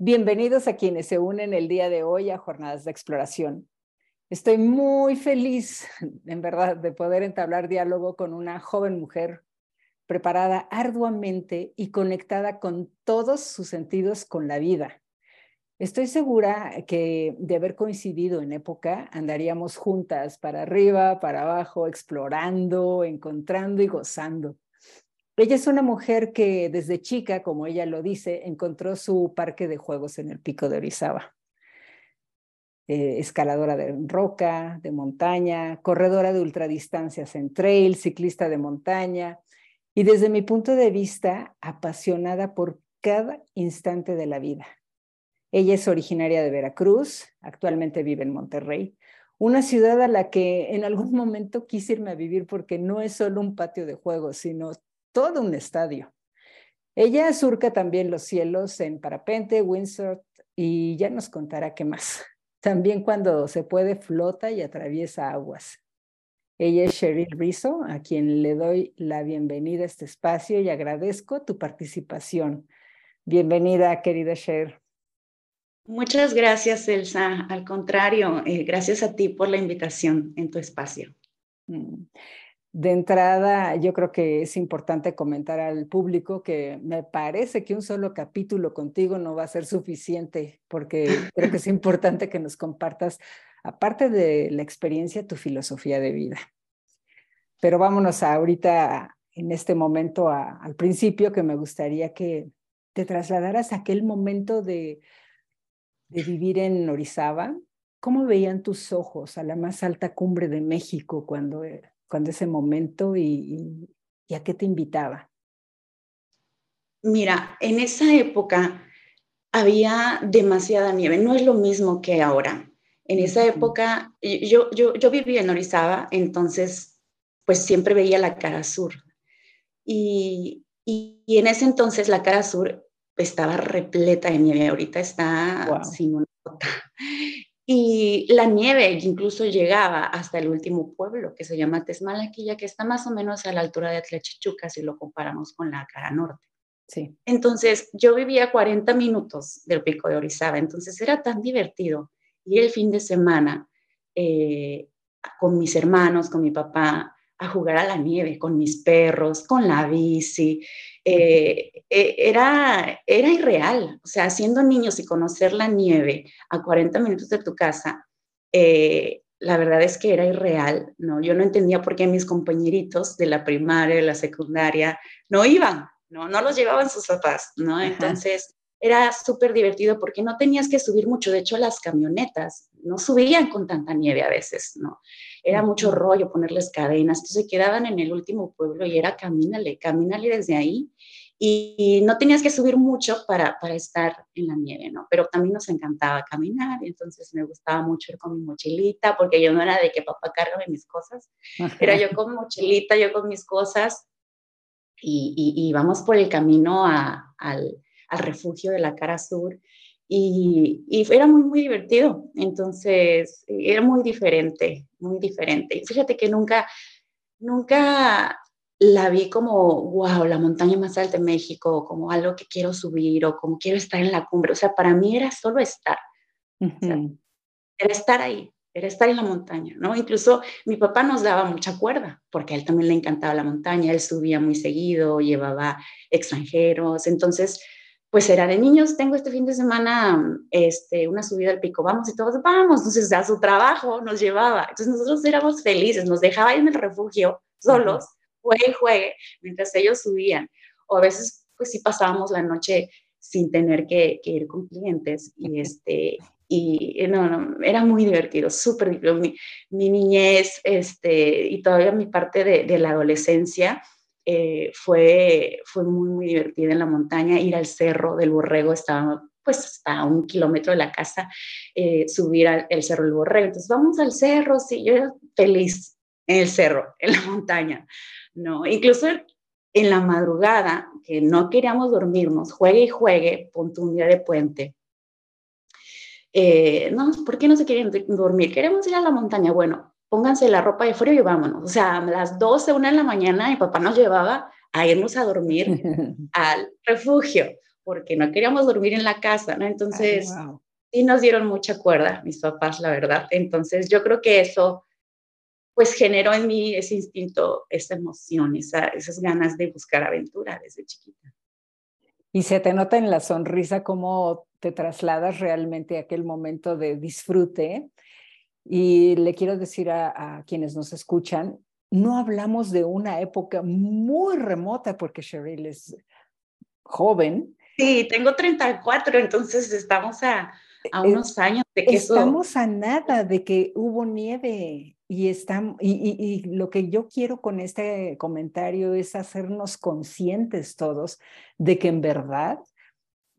Bienvenidos a quienes se unen el día de hoy a Jornadas de Exploración. Estoy muy feliz, en verdad, de poder entablar diálogo con una joven mujer preparada arduamente y conectada con todos sus sentidos con la vida. Estoy segura que de haber coincidido en época, andaríamos juntas para arriba, para abajo, explorando, encontrando y gozando. Ella es una mujer que desde chica, como ella lo dice, encontró su parque de juegos en el pico de Orizaba. Eh, escaladora de roca, de montaña, corredora de ultradistancias en trail, ciclista de montaña y desde mi punto de vista, apasionada por cada instante de la vida. Ella es originaria de Veracruz, actualmente vive en Monterrey, una ciudad a la que en algún momento quise irme a vivir porque no es solo un patio de juegos, sino todo un estadio. Ella surca también los cielos en parapente, windsurf y ya nos contará qué más. También cuando se puede flota y atraviesa aguas. Ella es Cheryl Rizzo, a quien le doy la bienvenida a este espacio y agradezco tu participación. Bienvenida, querida Cheryl. Muchas gracias, Elsa. Al contrario, eh, gracias a ti por la invitación en tu espacio. Mm. De entrada, yo creo que es importante comentar al público que me parece que un solo capítulo contigo no va a ser suficiente, porque creo que es importante que nos compartas, aparte de la experiencia, tu filosofía de vida. Pero vámonos ahorita, en este momento, al principio, que me gustaría que te trasladaras a aquel momento de, de vivir en Orizaba. ¿Cómo veían tus ojos a la más alta cumbre de México cuando cuando ese momento y, a qué te invitaba? Mira, en esa época había demasiada nieve, no es lo mismo que ahora. En esa época, yo, yo, yo vivía en Orizaba, entonces, pues siempre veía la cara sur. Y, y, en ese entonces la cara sur estaba repleta de nieve, ahorita está sin una gota. Y la nieve incluso llegaba hasta el último pueblo, que se llama Tesmalaquilla, que está más o menos a la altura de Atlachichuca, si lo comparamos con la cara norte. Sí. Entonces, yo vivía a 40 minutos del pico de Orizaba, entonces era tan divertido ir el fin de semana eh, con mis hermanos, con mi papá, a jugar a la nieve con mis perros, con la bici. Eh, eh, era, era irreal, o sea, siendo niños y conocer la nieve a 40 minutos de tu casa, eh, la verdad es que era irreal, ¿no? Yo no entendía por qué mis compañeritos de la primaria, de la secundaria, no iban, ¿no? No los llevaban sus papás, ¿no? Entonces, era súper divertido porque no tenías que subir mucho. De hecho, las camionetas no subían con tanta nieve a veces, ¿no? Era mucho rollo ponerles cadenas. Entonces se quedaban en el último pueblo y era camínale, camínale desde ahí. Y, no tenías que subir mucho para, para estar en la nieve, ¿no? Pero también nos encantaba caminar y entonces me gustaba mucho ir con mi mochilita porque yo no era de que papá cargame mis cosas. Era yo con mochilita, yo con mis cosas y, y, y vamos por el camino a, al al refugio de la cara sur y, era muy, muy divertido. Entonces, era muy diferente, muy diferente. Y fíjate que nunca, nunca la vi como, wow, la montaña más alta de México, como algo que quiero subir o como quiero estar en la cumbre. O sea, para mí era solo estar. era estar ahí, era estar en la montaña, ¿no? Incluso mi papá nos daba mucha cuerda, porque a él también le encantaba la montaña, él subía muy seguido, llevaba extranjeros, entonces pues era de niños, tengo este fin de semana este, una subida al pico, vamos y todos vamos, entonces a su trabajo nos llevaba, entonces nosotros éramos felices, nos dejaba en el refugio solos, juegue y juegue, mientras ellos subían, o a veces pues sí pasábamos la noche sin tener que, ir con clientes y este y no, no era muy divertido, súper divertido. Mi, mi, niñez este, y todavía mi parte de, de la adolescencia, eh, fue, fue muy, muy divertida en la montaña. Ir al cerro del Borrego estaba pues hasta un kilómetro de la casa, eh, subir al el cerro del Borrego. Entonces, vamos al cerro, sí, yo era feliz en el cerro, en la montaña, ¿no? Incluso en la madrugada, que no queríamos dormirnos, juegue y juegue, punto un día de puente. Eh, no, ¿por qué no se quieren dormir? Queremos ir a la montaña. Bueno, pónganse la ropa de frío y vámonos. O sea, a las 12, una de la mañana, mi papá nos llevaba a irnos a dormir al refugio, porque no queríamos dormir en la casa, ¿no? Entonces, sí nos dieron mucha cuerda mis papás, la verdad. Entonces, yo creo que eso, pues generó en mí ese instinto, esa emoción, esas ganas de buscar aventura desde chiquita. Y se te nota en la sonrisa cómo te trasladas realmente a aquel momento de disfrute. Y le quiero decir a, a quienes nos escuchan, no hablamos de una época muy remota porque Cheryl es joven. Sí, tengo 34, entonces estamos a, a unos años de que Estamos a nada de que hubo nieve y, estamos, y, y, lo que yo quiero con este comentario es hacernos conscientes todos de que en verdad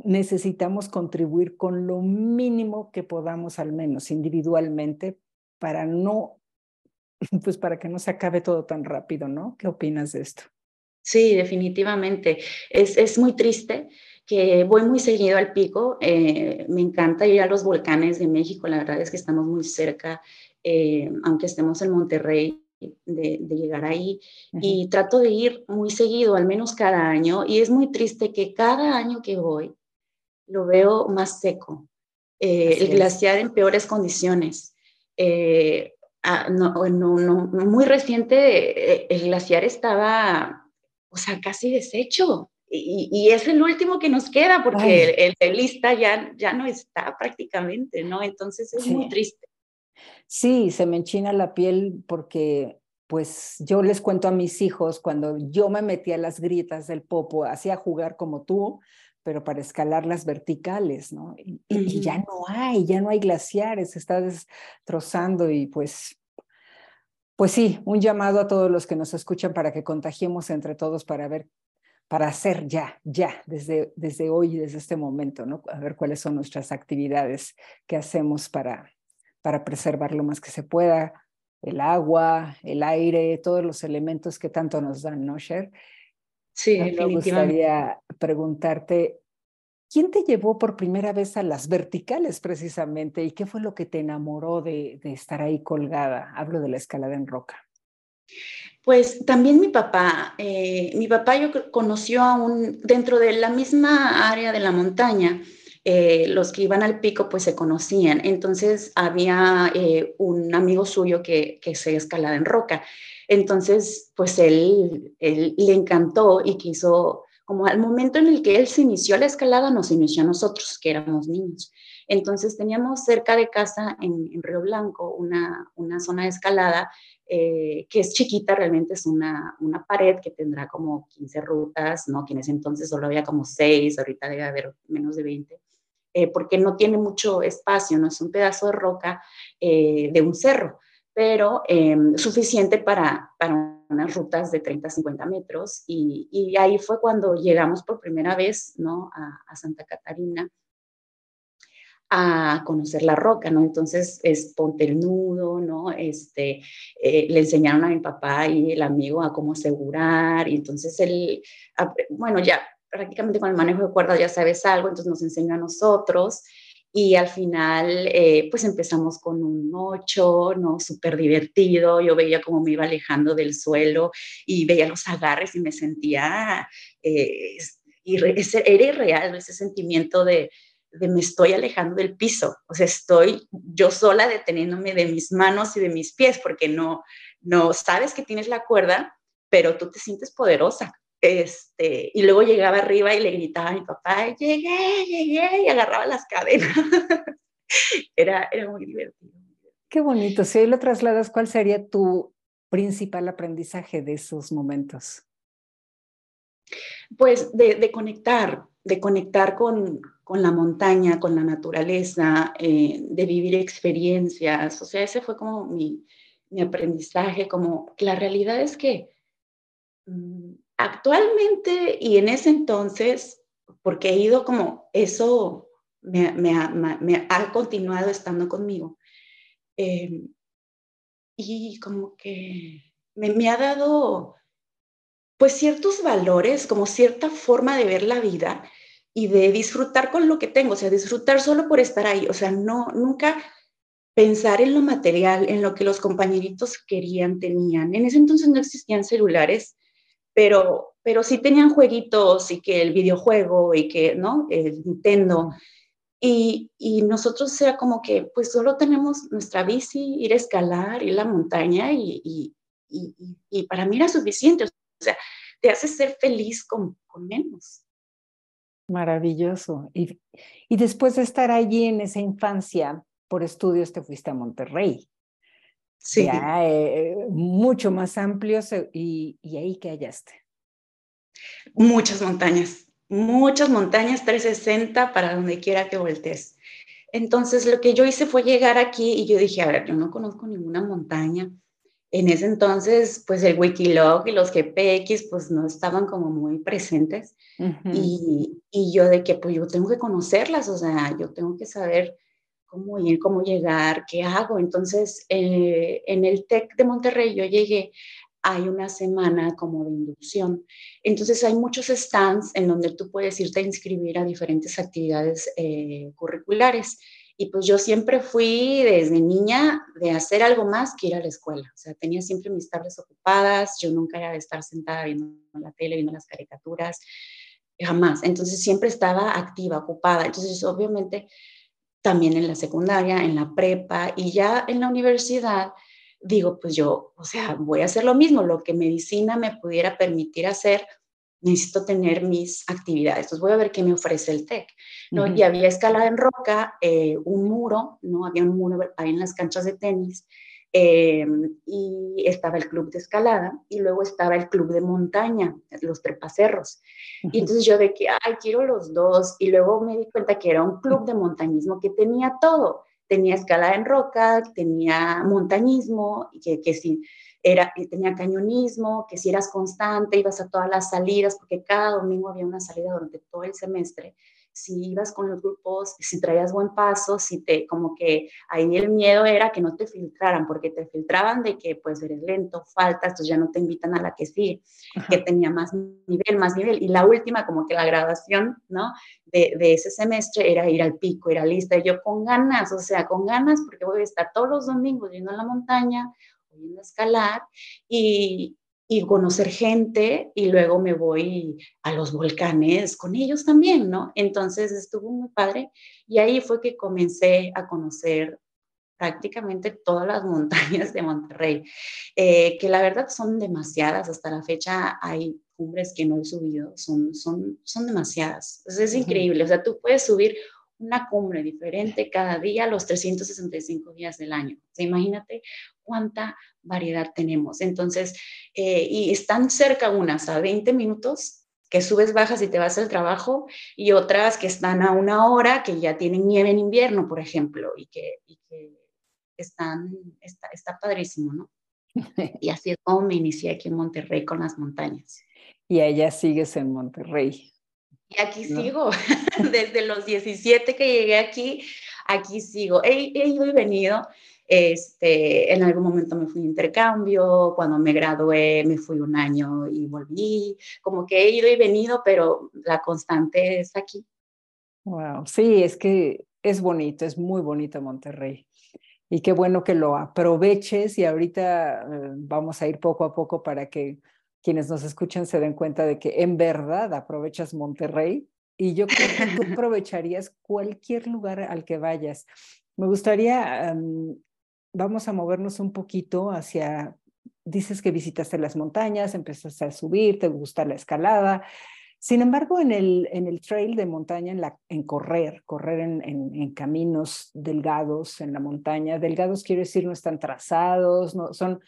necesitamos contribuir con lo mínimo que podamos al menos individualmente para no, pues para que no se acabe todo tan rápido, ¿no? ¿Qué opinas de esto? Sí, definitivamente. Es, es muy triste que voy muy seguido al pico. Eh, me encanta ir a los volcanes de México. La verdad es que estamos muy cerca, eh, aunque estemos en Monterrey, de, llegar ahí. Y trato de ir muy seguido, al menos cada año. Y es muy triste que cada año que voy lo veo más seco. Eh, el glaciar en peores condiciones. Ah, no, no, muy reciente, el glaciar estaba o sea, casi deshecho. Y, es el último que nos queda porque el, el, lista ya, ya no está prácticamente, ¿no? Entonces es muy triste. Sí, se me enchina la piel porque pues yo les cuento a mis hijos cuando yo me metía a las gritas del popo, hacía jugar como tú, pero para escalar las verticales, ¿no? Y, y, ya no hay, ya no hay glaciares, se está destrozando y pues pues sí, un llamado a todos los que nos escuchan para que contagiemos entre todos para ver, para hacer ya, ya, desde, desde hoy, desde este momento, ¿no? A ver cuáles son nuestras actividades que hacemos para, para preservar lo más que se pueda, el agua, el aire, todos los elementos que tanto nos dan, ¿no, Sher? Sí, me gustaría preguntarte, ¿Quién te llevó por primera vez a las verticales precisamente y qué fue lo que te enamoró de, estar ahí colgada? Hablo de la escalada en roca. Pues también mi papá, eh, mi papá yo conoció a un, dentro de la misma área de la montaña, eh, los que iban al pico pues se conocían, entonces había eh, un amigo suyo que, que se escalaba en roca, entonces pues él, le encantó y quiso como al momento en el que él se inició la escalada, nos inició a nosotros, que éramos niños. Entonces teníamos cerca de casa, en, Río Blanco, una, una zona de escalada eh, que es chiquita, realmente es una, una pared que tendrá como 15 rutas, ¿no? Que en ese entonces solo había como 6, ahorita debe haber menos de 20. Eh, porque no tiene mucho espacio, no es un pedazo de roca eh, de un cerro, pero suficiente para, para unas rutas de 30, 50 metros y, ahí fue cuando llegamos por primera vez, ¿no? A, Santa Catarina a conocer la roca, ¿no? Entonces es ponte el nudo, ¿no? Este, eh, le enseñaron a mi papá y el amigo a cómo asegurar y entonces él, bueno, ya prácticamente con el manejo de cuerdas ya sabes algo, entonces nos enseñó a nosotros y al final eh, pues empezamos con un 8, ¿no? Súper divertido, yo veía cómo me iba alejando del suelo y veía los agarres y me sentía, eh, era irreal ese sentimiento de, de me estoy alejando del piso, o sea, estoy yo sola deteniéndome de mis manos y de mis pies porque no, no sabes que tienes la cuerda, pero tú te sientes poderosa, este, y luego llegaba arriba y le gritaba a mi papá, llegué, llegué, y agarraba las cadenas. era, era muy divertido. Qué bonito. Si hoy lo trasladas, ¿cuál sería tu principal aprendizaje de esos momentos? Pues de, de conectar, de conectar con, con, la montaña, con la naturaleza, eh, de vivir experiencias. O sea, ese fue como mi, mi aprendizaje, como la realidad es que mm, Actualmente y en ese entonces, porque he ido como eso me, ha, continuado estando conmigo, em, y como que me, ha dado pues ciertos valores, como cierta forma de ver la vida y de disfrutar con lo que tengo, o sea, disfrutar solo por estar ahí, o sea, no, nunca pensar en lo material, en lo que los compañeritos querían, tenían. En ese entonces no existían celulares, pero pero sí tenían jueguitos y que el videojuego y que, ¿no? El Nintendo. Y, y, nosotros era como que, pues solo tenemos nuestra bici, ir a escalar, ir a la montaña y, y, y para mí era suficiente. O sea, te hace ser feliz con, con menos. Maravilloso. Y, y después de estar allí en esa infancia, por estudios te fuiste a Monterrey. Sí. Ya, eh, mucho más amplios y, y ahí que hallaste. Muchas montañas, muchas montañas 360 para donde quiera que voltees. Entonces lo que yo hice fue llegar aquí y yo dije, a ver, yo no conozco ninguna montaña. En ese entonces, pues el Wikilog y los GPX, pues no estaban como muy presentes. y, y, yo de que, pues yo tengo que conocerlas, o sea, yo tengo que saber cómo ir, cómo llegar, qué hago. Entonces, eh, en el TEC de Monterrey yo llegué hay una semana como de inducción. Entonces hay muchos stands en donde tú puedes irte a inscribir a diferentes actividades eh, curriculares. Y pues yo siempre fui desde niña de hacer algo más que ir a la escuela. O sea, tenía siempre mis tardes ocupadas, yo nunca era de estar sentada viendo la tele, viendo las caricaturas, jamás. Entonces siempre estaba activa, ocupada. Entonces obviamente también en la secundaria, en la prepa y ya en la universidad digo, pues yo, o sea, voy a hacer lo mismo, lo que medicina me pudiera permitir hacer, necesito tener mis actividades. Entonces voy a ver qué me ofrece el TEC. ¿no? Y había escalada en roca, eh, un muro, ¿no? Había un muro ahí en las canchas de tenis. Eh, y estaba el club de escalada y luego estaba el club de montaña, los trepacerros. Y entonces yo de que, ay, quiero los dos. Y luego me di cuenta que era un club de montañismo que tenía todo tenía escalada en roca, tenía montañismo, que, que si era, tenía cañonismo, que si eras constante, ibas a todas las salidas, porque cada domingo había una salida durante todo el semestre si ibas con los grupos, si traías buen paso, si te, como que ahí el miedo era que no te filtraran, porque te filtraban de que pues eres lento, faltas, entonces ya no te invitan a la que sí, que tenía más nivel, más nivel. Y la última, como que la graduación, ¿no? De, de ese semestre era ir al pico, ir a lista, y yo con ganas, o sea, con ganas, porque voy a estar todos los domingos yendo a la montaña, escalar, y, y conocer gente y luego me voy a los volcanes con ellos también, ¿no? Entonces estuvo muy padre y ahí fue que comencé a conocer prácticamente todas las montañas de Monterrey, eh, que la verdad son demasiadas, hasta la fecha hay cumbres que no he subido, son, son, son demasiadas, es increíble, o sea, tú puedes subir una cumbre diferente cada día los 365 días del año. imagínate cuánta variedad tenemos. Entonces, eh, y están cerca unas a 20 minutos que subes, bajas y te vas al trabajo, y otras que están a una hora, que ya tienen nieve en invierno, por ejemplo, y que, están, está, está padrísimo, ¿no? Y así es como me inicié aquí en Monterrey con las montañas. Y allá sigues en Monterrey. Y aquí sigo, desde los 17 que llegué aquí, aquí sigo. He, ido y venido. Este, en algún momento me fui a intercambio, cuando me gradué me fui un año y volví, como que he ido y venido, pero la constante es aquí. Wow, sí, es que es bonito, es muy bonito Monterrey. Y qué bueno que lo aproveches y ahorita eh, vamos a ir poco a poco para que quienes nos escuchan se den cuenta de que en verdad aprovechas Monterrey y yo creo que tú aprovecharías cualquier lugar al que vayas. Me gustaría, vamos a movernos un poquito hacia, dices que visitaste las montañas, empezaste a subir, te gusta la escalada. Sin embargo, en el, en el trail de montaña, en, la, en correr, correr en, en, caminos delgados en la montaña, delgados quiero decir no están trazados, no, son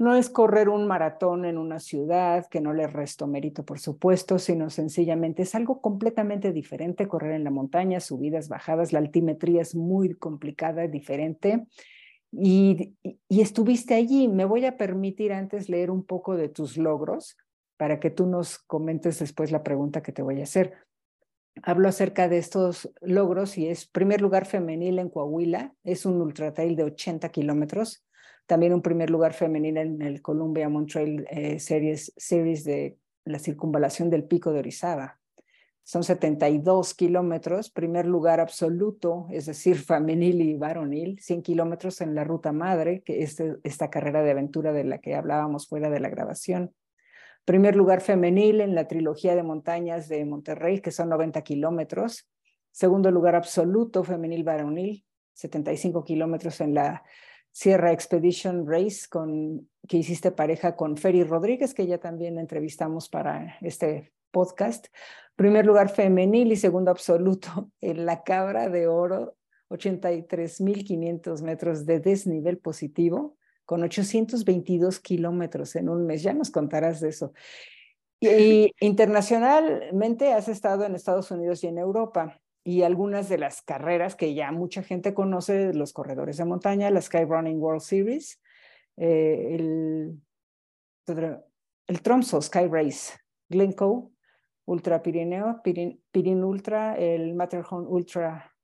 no es correr un maratón en una ciudad, que no le resto mérito, por supuesto, sino sencillamente es algo completamente diferente correr en la montaña, subidas, bajadas, la altimetría es muy complicada, diferente. Y, estuviste allí. Me voy a permitir antes leer un poco de tus logros para que tú nos comentes después la pregunta que te voy a hacer. Hablo acerca de estos logros y es primer lugar femenil en Coahuila, es un ultra trail de 80 kilómetros, también un primer lugar femenino en el Columbia Montreal eh, Series, Series de la circunvalación del pico de Orizaba. Son 72 kilómetros, primer lugar absoluto, es decir, femenil y varonil, 100 kilómetros en la ruta madre, que es esta carrera de aventura de la que hablábamos fuera de la grabación. Primer lugar femenil en la trilogía de montañas de Monterrey, que son 90 kilómetros. Segundo lugar absoluto femenil varonil, 75 kilómetros en la Sierra Expedition Race con, que hiciste pareja con Ferry Rodríguez, que ya también entrevistamos para este podcast. Primer lugar femenil y segundo absoluto en la Cabra de Oro, 83.500 metros de desnivel positivo, con 822 kilómetros en un mes. Ya nos contarás de eso. Y internacionalmente has estado en Estados Unidos y en Europa y algunas de las carreras que ya mucha gente conoce, los corredores de montaña, la Sky Running World Series, eh, el, el Tromso Sky Race, Glencoe, Ultra Pirineo, Pirin, Ultra, el Matterhorn Ultra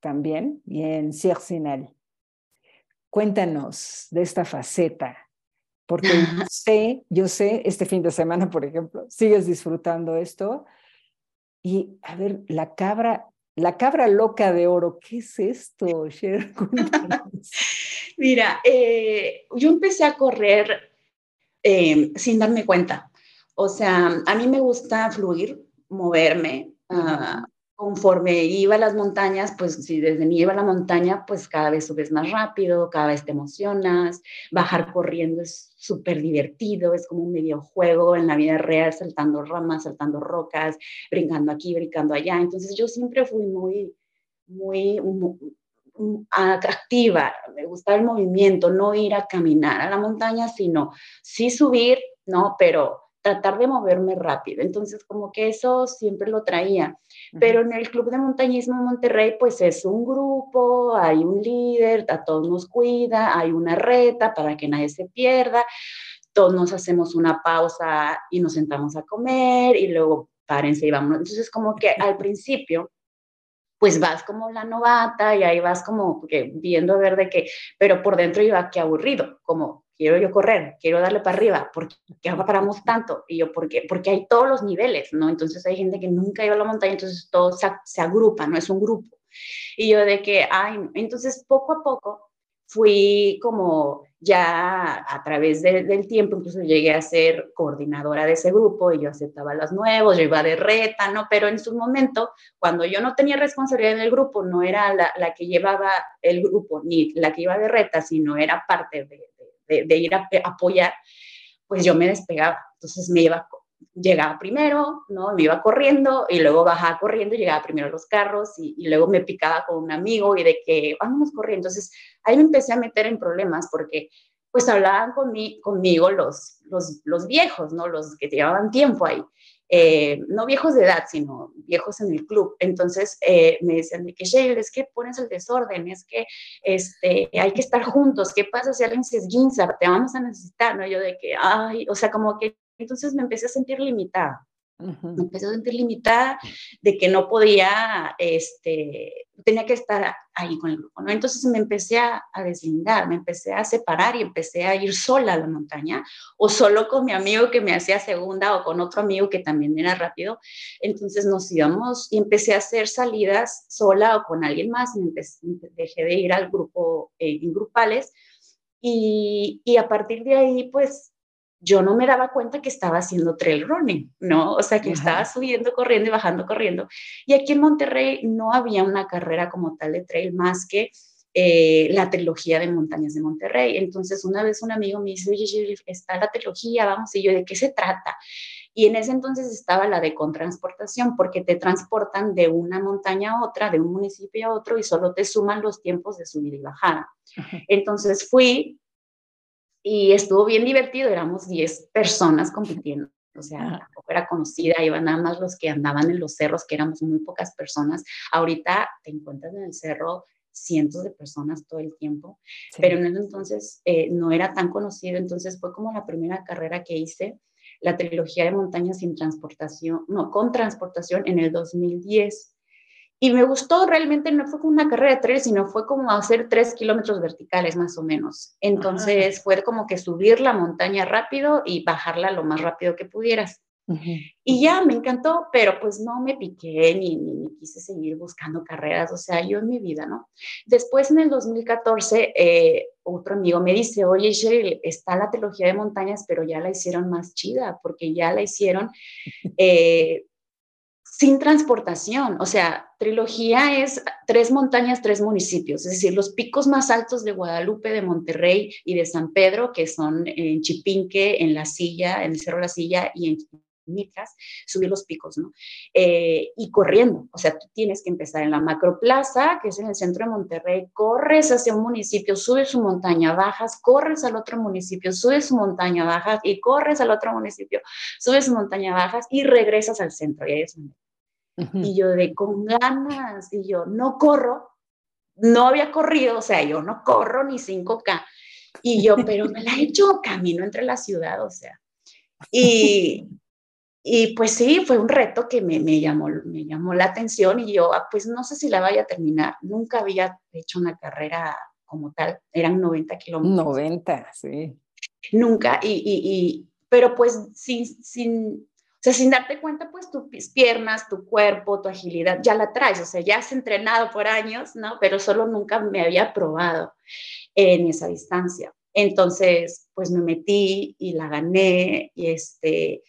también, y en Siercinel. Cuéntanos de esta faceta, porque sé, yo sé, este fin de semana, por ejemplo, sigues disfrutando esto y a ver, la cabra, la cabra loca de oro, ¿qué es esto, Cher? Mira, eh, yo empecé a correr eh, sin darme cuenta. O sea, a mí me gusta fluir, moverme. Uh, conforme iba a las montañas, pues si desde mí iba a la montaña, pues cada vez subes más rápido, cada vez te emocionas, bajar corriendo es súper divertido, es como un videojuego en la vida real, saltando ramas, saltando rocas, brincando aquí, brincando allá. Entonces yo siempre fui muy, muy, activa, me gustaba el movimiento, no ir a caminar a la montaña, sino sí subir, ¿no? Pero tratar de moverme rápido. Entonces, como que eso siempre lo traía. Pero en el Club de Montañismo de Monterrey, pues es un grupo, hay un líder, a todos nos cuida, hay una reta para que nadie se pierda, todos nos hacemos una pausa y nos sentamos a comer y luego párense y vamos. Entonces, como que al principio pues vas como la novata y ahí vas como que viendo a ver de qué, pero por dentro iba qué aburrido, como quiero yo correr, quiero darle para arriba, ¿por qué paramos tanto? Y yo, ¿por qué? Porque hay todos los niveles, ¿no? Entonces hay gente que nunca iba a la montaña, entonces todo se, se agrupa, ¿no? Es un grupo. Y yo de que, ay, entonces poco a poco fui como ya a través del tiempo, incluso llegué a ser coordinadora de ese grupo y yo aceptaba los nuevos, yo iba de reta, ¿no? Pero en su momento, cuando yo no tenía responsabilidad en el grupo, no era la, la que llevaba el grupo ni la que iba de reta, sino era parte de, de, ir a, apoyar, pues yo me despegaba. Entonces me iba, llegaba primero, ¿no? Me iba corriendo y luego bajaba corriendo, llegaba primero a los carros y, luego me picaba con un amigo y de que vámonos corriendo. Entonces ahí me empecé a meter en problemas porque pues hablaban conmigo los, los, los viejos, ¿no? Los que llevaban tiempo ahí. Eh, no viejos de edad, sino viejos en el club. Entonces eh, me decían de que, Sheila, es que pones el desorden, es que este, hay que estar juntos, ¿qué pasa si alguien se esguinza? Te vamos a necesitar, ¿no? Yo de que, ay, o sea, como que entonces me empecé a sentir limitada. Empecé a sentir limitada de que no podía, este, tenía que estar ahí con el grupo, ¿no? Entonces me empecé a, deslindar, me empecé a separar y empecé a ir sola a la montaña o solo con mi amigo que me hacía segunda o con otro amigo que también era rápido. Entonces nos íbamos y empecé a hacer salidas sola o con alguien más dejé de ir al grupo eh, en grupales y, y a partir de ahí pues yo no me daba cuenta que estaba haciendo trail running, ¿no? O sea, que estaba subiendo, corriendo y bajando, corriendo. Y aquí en Monterrey no había una carrera como tal de trail más que eh, la trilogía de montañas de Monterrey. Entonces, una vez un amigo me dice, oye, está la trilogía, vamos, y yo, ¿de qué se trata? Y en ese entonces estaba la de contransportación, porque te transportan de una montaña a otra, de un municipio a otro, y solo te suman los tiempos de subida y bajada. Entonces fui, y estuvo bien divertido, éramos 10 personas compitiendo. O sea, tampoco era conocida, iban nada más los que andaban en los cerros, que éramos muy pocas personas. Ahorita te encuentras en el cerro cientos de personas todo el tiempo, pero en ese entonces eh, no era tan conocido, entonces fue como la primera carrera que hice, la trilogía de montañas sin transportación, no, con transportación en el 2010. Y me gustó, realmente no fue como una carrera de trail, sino fue como hacer tres kilómetros verticales más o menos. Entonces fue como que subir la montaña rápido y bajarla lo más rápido que pudieras. Y ya me encantó, pero pues no me piqué ni, ni, quise seguir buscando carreras, o sea, yo en mi vida, ¿no? Después en el 2014, eh, otro amigo me dice, oye, Cheryl, está la trilogía de montañas, pero ya la hicieron más chida, porque ya la hicieron eh, sin transportación. O sea, trilogía es tres montañas, tres municipios, es decir, los picos más altos de Guadalupe, de Monterrey y de San Pedro, que son en Chipinque, en La Silla, en el Cerro La Silla y en Mitras, subir los picos, ¿no? Eh, y corriendo, o sea, tú tienes que empezar en la macroplaza, que es en el centro de Monterrey, corres hacia un municipio, subes su montaña, bajas, corres al otro municipio, subes su montaña, bajas y corres al otro municipio, subes su montaña, bajas y regresas al centro. Y ahí es y yo de con ganas, y yo no corro, no había corrido, o sea, yo no corro ni 5K. Y yo, pero me la he hecho camino entre la ciudad, o sea. Y, y pues sí, fue un reto que me, me, llamó, me llamó la atención y yo, ah, pues no sé si la vaya a terminar. Nunca había hecho una carrera como tal, eran 90 kilómetros. 90, sí. Nunca, y, y, y pero pues sin, sin, o sea, sin darte cuenta, pues tus piernas, tu cuerpo, tu agilidad, ya la traes, o sea, ya has entrenado por años, ¿no? Pero solo nunca me había probado en esa distancia. Entonces, pues me metí y la gané y este,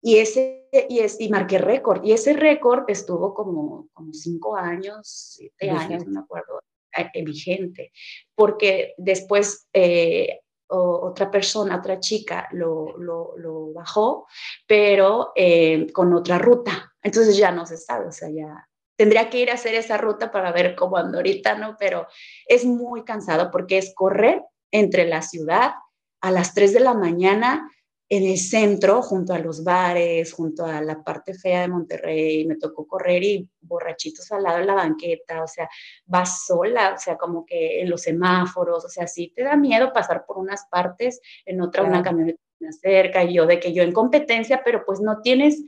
y ese, y, es, y marqué récord, y ese récord estuvo como, como cinco años, siete años, no me acuerdo, eh, vigente, porque después eh, otra persona, otra chica lo, lo, lo bajó, pero eh, con otra ruta. Entonces ya no se sabe, o sea, ya tendría que ir a hacer esa ruta para ver cómo ando ahorita, ¿no? Pero es muy cansado porque es correr entre la ciudad a las 3 de la mañana en el centro, junto a los bares, junto a la parte fea de Monterrey, me tocó correr y borrachitos al lado de la banqueta, o sea, vas sola, o sea, como que en los semáforos, o sea, sí te da miedo pasar por unas partes, en otra una camioneta me acerca, y yo de que yo en competencia, pero pues no tienes,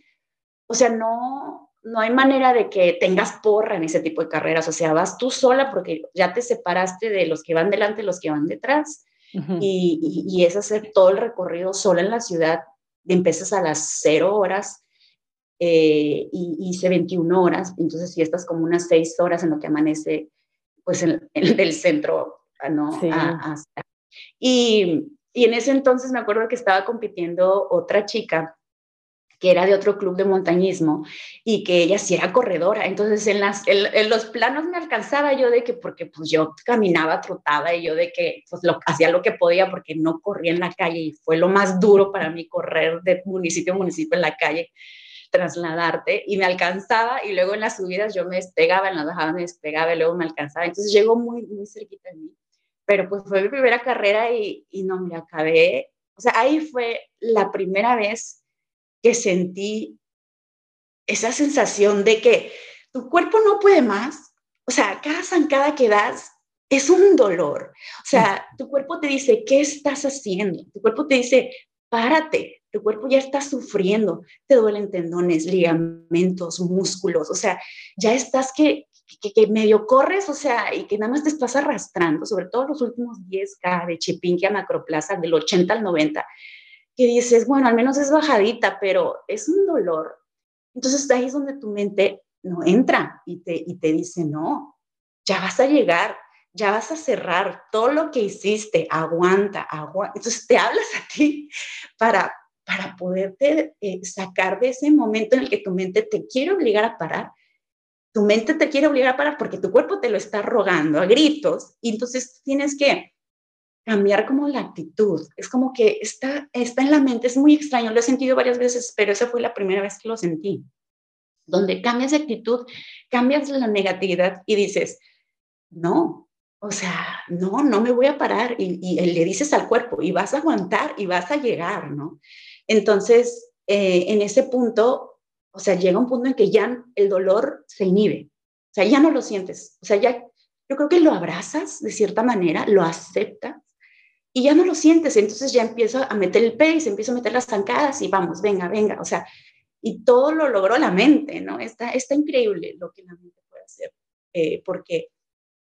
o sea, no, no hay manera de que tengas porra en ese tipo de carreras, o sea, vas tú sola porque ya te separaste de los que van delante y los que van detrás y, es hacer todo el recorrido solo en la ciudad. Empiezas a las cero horas eh, y hice 21 horas, entonces si estás como unas seis horas en lo que amanece, pues en, el centro, ¿no? y, y en ese entonces me acuerdo que estaba compitiendo otra chica que era de otro club de montañismo y que ella sí era corredora. Entonces en, las, los planos me alcanzaba yo de que, porque pues yo caminaba, trotaba y yo de que pues lo, hacía lo que podía porque no corría en la calle y fue lo más duro para mí correr de municipio a municipio en la calle trasladarte y me alcanzaba y luego en las subidas yo me despegaba, en las bajadas me despegaba y luego me alcanzaba. Entonces llegó muy, muy cerquita de mí. Pero pues fue mi primera carrera y, y no me acabé. O sea, ahí fue la primera vez que sentí esa sensación de que tu cuerpo no puede más. O sea, cada zancada que das es un dolor. O sea, tu cuerpo te dice, ¿qué estás haciendo? Tu cuerpo te dice, párate. Tu cuerpo ya está sufriendo. Te duelen tendones, ligamentos, músculos. O sea, ya estás que, que, medio corres, o sea, y que nada más te estás arrastrando, sobre todo los últimos 10K de Chipinque a Macroplaza, del 80 al 90 que dices, bueno, al menos es bajadita, pero es un dolor. Entonces ahí es donde tu mente no entra y te, y te dice, no, ya vas a llegar, ya vas a cerrar todo lo que hiciste, aguanta, aguanta. Entonces te hablas a ti para, para poderte eh, sacar de ese momento en el que tu mente te quiere obligar a parar. Tu mente te quiere obligar a parar porque tu cuerpo te lo está rogando a gritos y entonces tienes que cambiar como la actitud. Es como que está, está en la mente, es muy extraño, lo he sentido varias veces, pero esa fue la primera vez que lo sentí. Donde cambias de actitud, cambias la negatividad y dices, no, o sea, no, no me voy a parar. Y, le dices al cuerpo, y vas a aguantar y vas a llegar, ¿no? Entonces, eh, en ese punto, o sea, llega un punto en que ya el dolor se inhibe. O sea, ya no lo sientes. O sea, ya yo creo que lo abrazas de cierta manera, lo aceptas y ya no lo sientes, entonces ya empiezo a meter el pace, empiezo a meter las zancadas y vamos, venga, venga, o sea, y todo lo logró la mente, ¿no? Está, está increíble lo que la mente puede hacer, eh, porque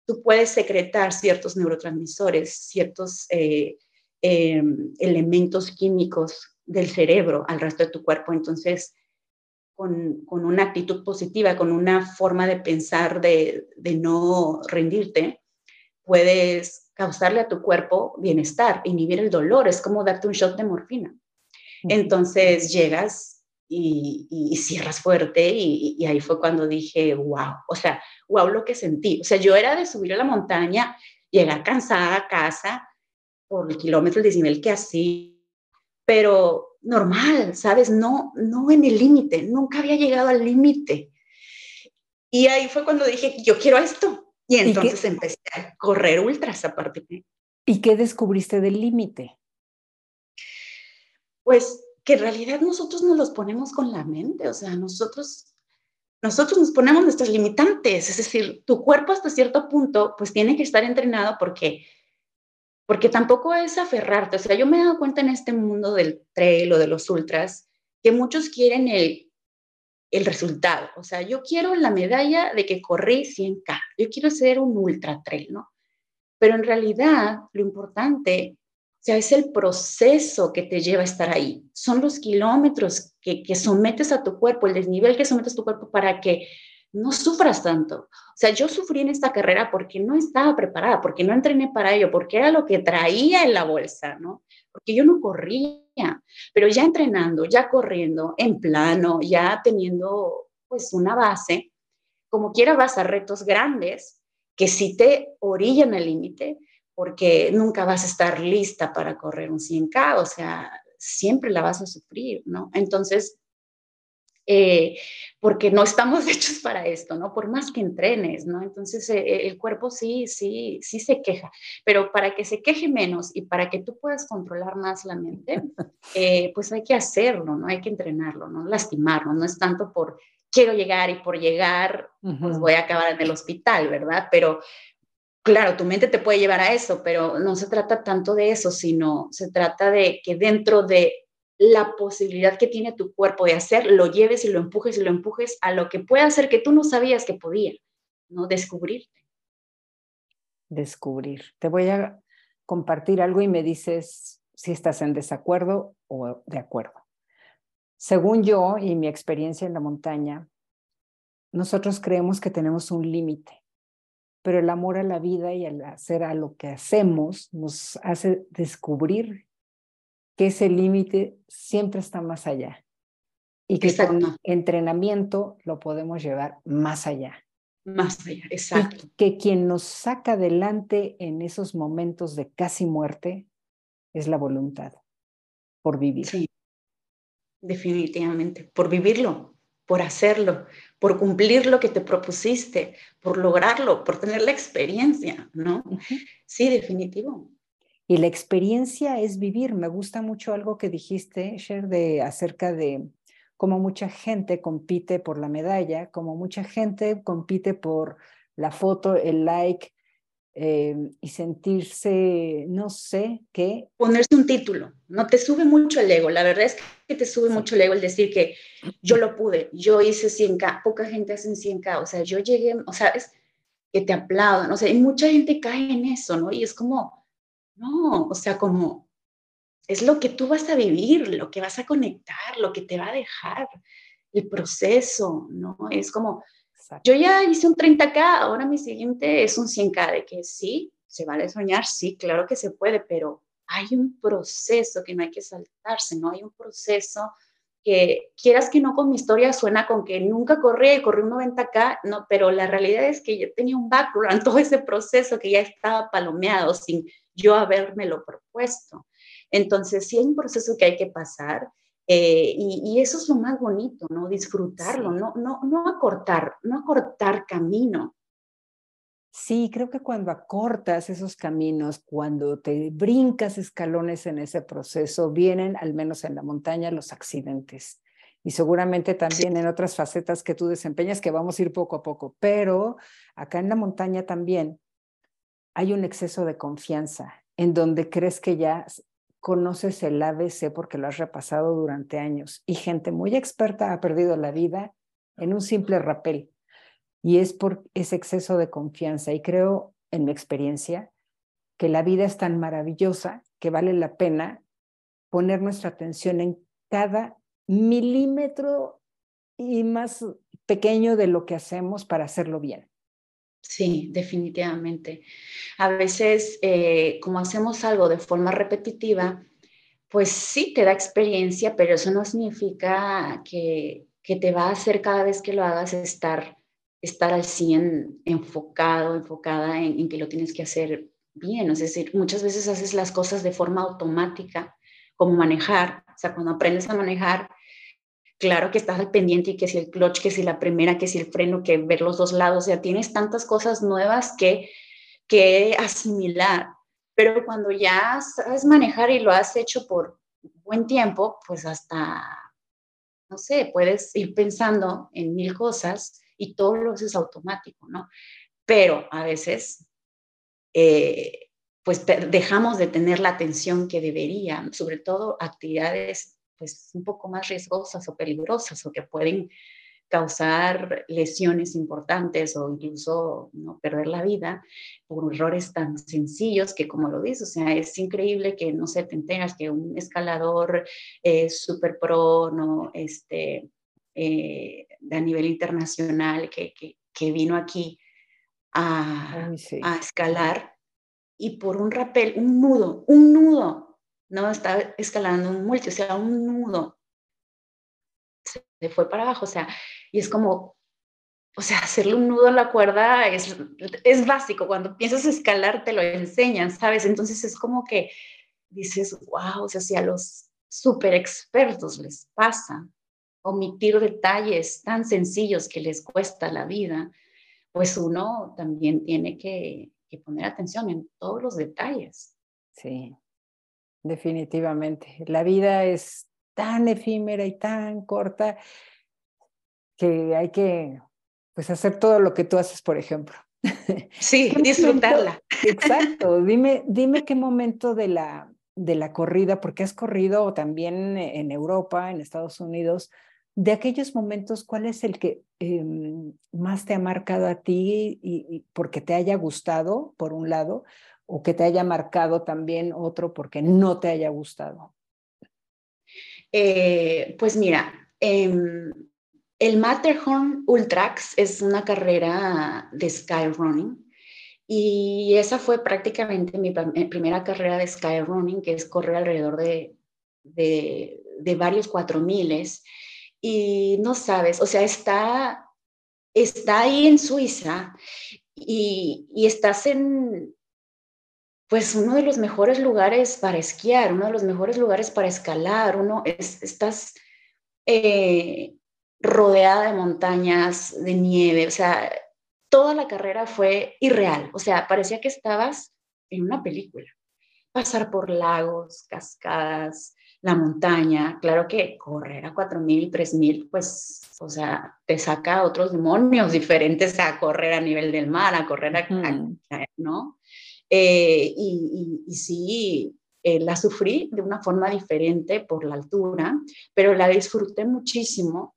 tú puedes secretar ciertos neurotransmisores, ciertos eh, em, elementos químicos del cerebro al resto de tu cuerpo. Entonces, con, con una actitud positiva, con una forma de pensar de, de no rendirte, puedes causarle a tu cuerpo bienestar, inhibir el dolor, es como darte un shot de morfina. Entonces llegas y, cierras fuerte y, y, ahí fue cuando dije, wow, o sea, wow lo que sentí. O sea, yo era de subir a la montaña, llegar cansada a casa por el kilómetro de desnivel que así, pero normal, ¿sabes? No, no en el límite, nunca había llegado al límite. Y ahí fue cuando dije, yo quiero esto. Y entonces empecé a correr ultras a partir ¿Y qué descubriste del límite? Pues que en realidad nosotros nos los ponemos con la mente, o sea, nosotros, nosotros nos ponemos nuestras limitantes, es decir, tu cuerpo hasta cierto punto pues tiene que estar entrenado porque porque tampoco es aferrarte. O sea, yo me he dado cuenta en este mundo del trail o de los ultras que muchos quieren el, el resultado. O sea, yo quiero la medalla de que corrí 100K. Yo quiero ser un ultra trail, ¿no? Pero en realidad lo importante, o sea, es el proceso que te lleva a estar ahí. Son los kilómetros que, que sometes a tu cuerpo, el desnivel que sometes a tu cuerpo para que no sufras tanto. O sea, yo sufrí en esta carrera porque no estaba preparada, porque no entrené para ello, porque era lo que traía en la bolsa, ¿no? Porque yo no corría, pero ya entrenando, ya corriendo, en plano, ya teniendo pues una base, como quiera vas a retos grandes que sí te orillan al límite, porque nunca vas a estar lista para correr un 100K, o sea, siempre la vas a sufrir, ¿no? Entonces, eh, porque no estamos hechos para esto, ¿no? Por más que entrenes, ¿no? Entonces eh, el cuerpo sí, sí, sí se queja, pero para que se queje menos y para que tú puedas controlar más la mente, eh, pues hay que hacerlo, ¿no? Hay que entrenarlo, no lastimarlo, no es tanto por quiero llegar y por llegar, pues voy a acabar en el hospital, ¿verdad? Pero claro, tu mente te puede llevar a eso, pero no se trata tanto de eso, sino se trata de que dentro de la posibilidad que tiene tu cuerpo de hacer, lo lleves y lo empujes y lo empujes a lo que puede hacer que tú no sabías que podía, ¿no? Descubrirte. Descubrir. Te voy a compartir algo y me dices si estás en desacuerdo o de acuerdo. Según yo y mi experiencia en la montaña, nosotros creemos que tenemos un límite, pero el amor a la vida y al hacer a lo que hacemos nos hace descubrir que ese límite siempre está más allá y que con entrenamiento lo podemos llevar más allá. Más allá, exacto. que quien nos saca adelante en esos momentos de casi muerte es la voluntad por vivir. Sí, definitivamente, por vivirlo, por hacerlo, por cumplir lo que te propusiste, por lograrlo, por tener la experiencia, ¿no? Sí, definitivo. Y la experiencia es vivir. Me gusta mucho algo que dijiste, Sher, de acerca de cómo mucha gente compite por la medalla, cómo mucha gente compite por la foto, el like em, y sentirse, no sé qué. Ponerse un título, no te sube mucho el ego. La verdad es que te sube mucho el ego el decir que yo lo pude, yo hice 100K, poca gente hace 100K, o sea, yo llegué, o sea, es que te aplaudan, o sea, y mucha gente cae en eso, ¿no? Y es como, no, o sea, como es lo que tú vas a vivir, lo que vas a conectar, lo que te va a dejar, el proceso, ¿no? Es como, yo ya hice un 30K, ahora mi siguiente es un 100K, de que sí, se vale soñar, sí, claro que se puede, pero hay un proceso que no hay que saltarse, ¿no? Hay un proceso que quieras que no con mi historia suena con que nunca corrí, corrí un 90K, no, pero la realidad es que yo tenía un background, todo ese proceso que ya estaba palomeado sin yo lo propuesto. Entonces, sí hay un proceso que hay que pasar eh, y, eso es lo más bonito, ¿no? Disfrutarlo, no, no, no acortar, no acortar camino. Sí, creo que cuando acortas esos caminos, cuando te brincas escalones en ese proceso, vienen, al menos en la montaña, los accidentes. Y seguramente también en otras facetas que tú desempeñas, que vamos a ir poco a poco. Pero acá en la montaña también hay un exceso de confianza en donde crees que ya conoces el ABC porque lo has repasado durante años y gente muy experta ha perdido la vida en un simple rapel. Y es por ese exceso de confianza. Y creo, en mi experiencia, que la vida es tan maravillosa que vale la pena poner nuestra atención en cada milímetro y más pequeño de lo que hacemos para hacerlo bien. Sí, definitivamente. A veces, eh, como hacemos algo de forma repetitiva, pues sí te da experiencia, pero eso no significa que, te va a hacer cada vez que lo hagas estar, estar al 100 enfocado, enfocada en, en que lo tienes que hacer bien. Es decir, muchas veces haces las cosas de forma automática, como manejar. O sea, cuando aprendes a manejar, claro que estás al pendiente y que si el clutch, que si la primera, que si el freno, que ver los dos lados, o sea, tienes tantas cosas nuevas que, que asimilar. Pero cuando ya sabes manejar y lo has hecho por buen tiempo, pues hasta, no sé, puedes ir pensando en mil cosas y todo lo haces automático, ¿no? Pero a veces, eh, pues dejamos de tener la atención que deberían, sobre todo actividades pues un poco más riesgosas o peligrosas o que pueden causar lesiones importantes o incluso ¿no? perder la vida por errores tan sencillos que como lo dices, o sea, es increíble que no se te enteras que un escalador es súper pro, ¿no? Este, eh, a nivel internacional que, que, vino aquí a, a escalar y por un rapel, un nudo, un nudo no está escalando un multi, o sea, un nudo se fue para abajo, o sea, y es como, o sea, hacerle un nudo a la cuerda es, es básico, cuando piensas escalar te lo enseñan, ¿sabes? Entonces es como que dices, wow, o sea, si a los super expertos les pasa omitir detalles tan sencillos que les cuesta la vida, pues uno también tiene que, que poner atención en todos los detalles. Sí, definitivamente. La vida es tan efímera y tan corta que hay que pues hacer todo lo que tú haces, por ejemplo. Sí, disfrutarla. exacto. Dime, dime qué momento de la, de la corrida, porque has corrido también en Europa, en Estados Unidos, de aquellos momentos, ¿cuál es el que em, más te ha marcado a ti y, porque te haya gustado, por un lado, o que te haya marcado también otro porque no te haya gustado? Eh, pues mira, em, el Matterhorn Ultrax es una carrera de skyrunning y esa fue prácticamente mi primera carrera de skyrunning, que es correr alrededor de, de, de varios cuatro miles. Y no sabes, o sea, está, está ahí en Suiza y, y estás en, pues uno de los mejores lugares para esquiar, uno de los mejores lugares para escalar, uno es, estás eh, rodeada de montañas, de nieve, o sea, toda la carrera fue irreal, o sea, parecía que estabas en una película. Pasar por lagos, cascadas, la montaña, claro que correr a 4.000, 3.000, pues, o sea, te saca otros demonios diferentes a correr a nivel del mar, a correr a, ¿no? Eh, y, sí, eh, la sufrí de una forma diferente por la altura, pero la disfruté muchísimo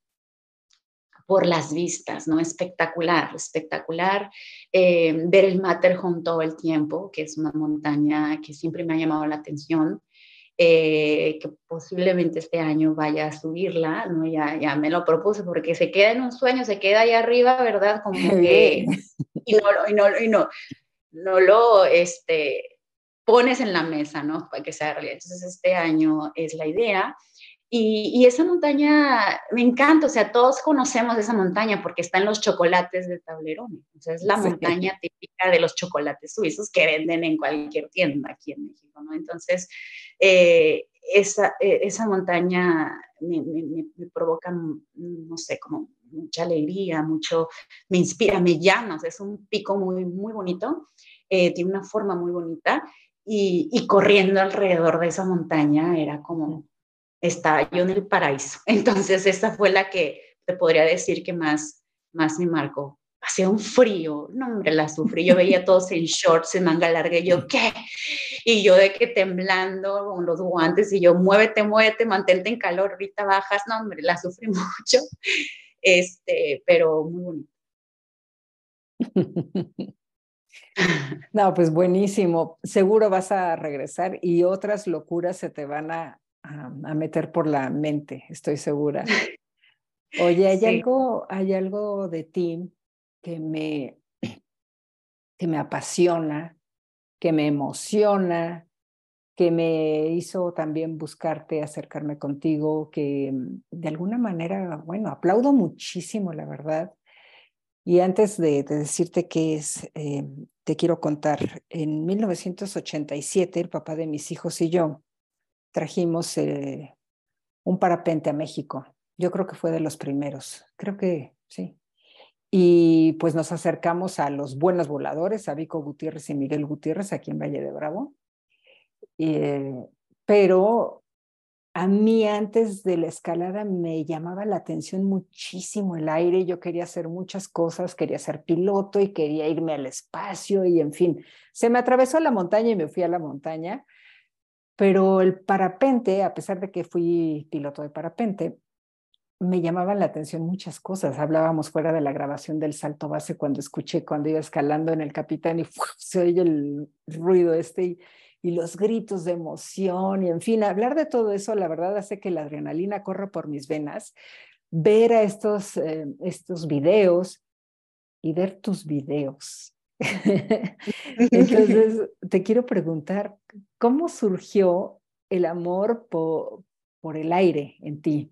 por las vistas, ¿no? Espectacular, espectacular. Eh, ver el Matterhorn todo el tiempo, que es una montaña que siempre me ha llamado la atención. que posiblemente este año vaya a subirla, ¿no? Ya, ya me lo propuse porque se queda en un sueño, se queda ahí arriba, ¿verdad? Como que... Y no, y no, y no, no lo este, pones en la mesa, ¿no? Para que sea realidad. Entonces, este año es la idea. Y, esa montaña me encanta, o sea, todos conocemos esa montaña porque está en los chocolates de Tablerón. O es la montaña típica de los chocolates suizos que venden en cualquier tienda aquí en México, ¿no? Entonces, eh, esa, eh, esa montaña me, me, provoca, no sé, como mucha alegría, mucho, me inspira, me llama, es un pico muy, muy bonito, eh, tiene una forma muy bonita y, y, corriendo alrededor de esa montaña era como, estaba yo en el paraíso. Entonces esa fue la que te podría decir que más, más me marcó. Hacía un frío, no hombre, la sufrí. Yo veía todos en shorts, en manga larga, y yo, ¿qué? Y yo de que temblando con los guantes, y yo, muévete, muévete, mantente en calor, ahorita bajas, no hombre, la sufrí mucho este, pero muy bonito. No, pues buenísimo. Seguro vas a regresar y otras locuras se te van a, a, meter por la mente, estoy segura. Oye, hay, algo, hay algo de ti que me, que me apasiona, que me emociona, que me hizo también buscarte, acercarme contigo, que mm, de alguna manera, bueno, aplaudo muchísimo, la verdad. Y antes de, decirte qué es, eh, te quiero contar, en 1987 el papá de mis hijos y yo trajimos eh, un parapente a México. Yo creo que fue de los primeros, creo que sí. Y pues nos acercamos a los buenos voladores, a Vico Gutiérrez y Miguel Gutiérrez, aquí en Valle de Bravo. Eh, pero a mí antes de la escalada me llamaba la atención muchísimo el aire, yo quería hacer muchas cosas, quería ser piloto y quería irme al espacio y en fin, se me atravesó la montaña y me fui a la montaña, pero el parapente, a pesar de que fui piloto de parapente, me llamaban la atención muchas cosas. Hablábamos fuera de la grabación del salto base cuando escuché, cuando iba escalando en el capitán y se oye el ruido este y, y los gritos de emoción y en fin, hablar de todo eso, la verdad hace que la adrenalina corra por mis venas. Ver a estos, eh, estos videos y ver tus videos. Entonces, te quiero preguntar, ¿cómo surgió el amor por, por el aire en ti?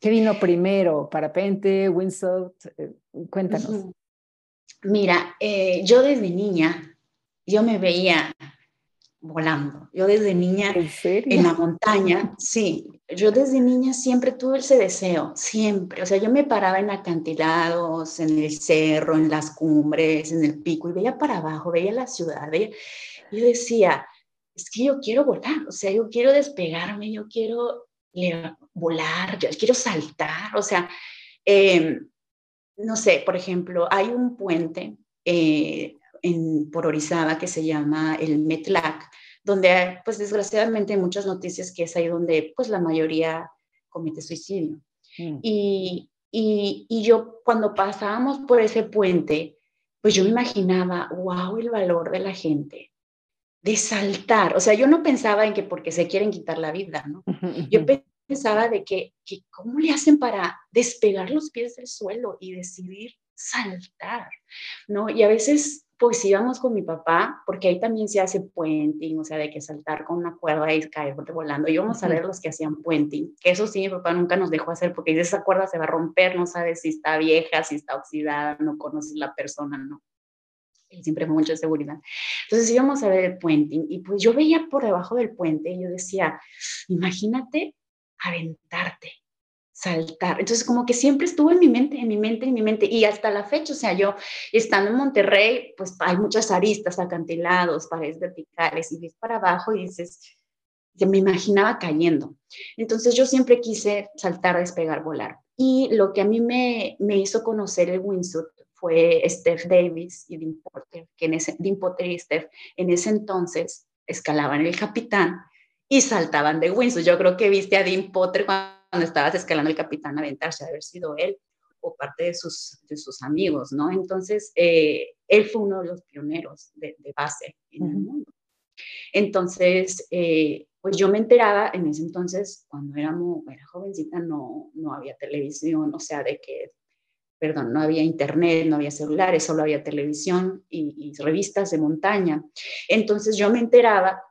¿Qué vino primero? ¿Parapente, windsurf? Eh, cuéntanos. Mira, eh, yo desde niña, yo me veía volando. Yo desde niña ¿En, la montaña, sí, yo desde niña siempre tuve ese deseo, siempre. O sea, yo me paraba en acantilados, en el cerro, en las cumbres, en el pico y veía para abajo, veía la ciudad. Veía, yo decía, es que yo quiero volar, o sea, yo quiero despegarme, yo quiero volar, yo quiero saltar, o sea, em, no sé, por ejemplo, hay un puente eh, en, por Orizaba que se llama el Metlac, donde pues desgraciadamente hay muchas noticias que es ahí donde pues la mayoría comete suicidio. Mm. Y, y, y, yo cuando pasábamos por ese puente, pues yo me imaginaba, wow, el valor de la gente, de saltar. O sea, yo no pensaba en que porque se quieren quitar la vida, ¿no? Yo pensaba de que, que cómo le hacen para despegar los pies del suelo y decidir saltar, ¿no? Y a veces pues íbamos con mi papá, porque ahí también se hace puenting, o sea, de que saltar con una cuerda y caer volando. Íbamos a ver los que hacían puenting, que eso sí, mi papá nunca nos dejó hacer, porque esa cuerda se va a romper, no sabes si está vieja, si está oxidada, no conoces la persona, ¿no? Él siempre fue mucha seguridad. Entonces íbamos a ver el puenting y pues yo veía por debajo del puente y yo decía, imagínate aventarte, saltar. Entonces, como que siempre estuvo en mi mente, en mi mente, en mi mente. Y hasta la fecha, o sea, yo estando en Monterrey, pues hay muchas aristas, acantilados, paredes verticales, y ves para abajo y dices, me imaginaba cayendo. Entonces, yo siempre quise saltar, despegar, volar. Y lo que a mí me, me hizo conocer el wingsuit fue Steph Davis y Dean Potter, que en ese, Dean Potter y Steph en ese entonces escalaban el capitán y saltaban de wingsuit. Yo creo que viste a Dean Potter cuando cuando estabas escalando el capitán aventarse, haber sido él o parte de sus, de sus amigos, ¿no? Entonces, eh, él fue uno de los pioneros de, base en el mundo. Entonces, eh, pues yo me enteraba en ese entonces, cuando éramos, era jovencita, no, no había televisión, o sea, de que, perdón, no había internet, no había celulares, solo había televisión y, y revistas de montaña. Entonces yo me enteraba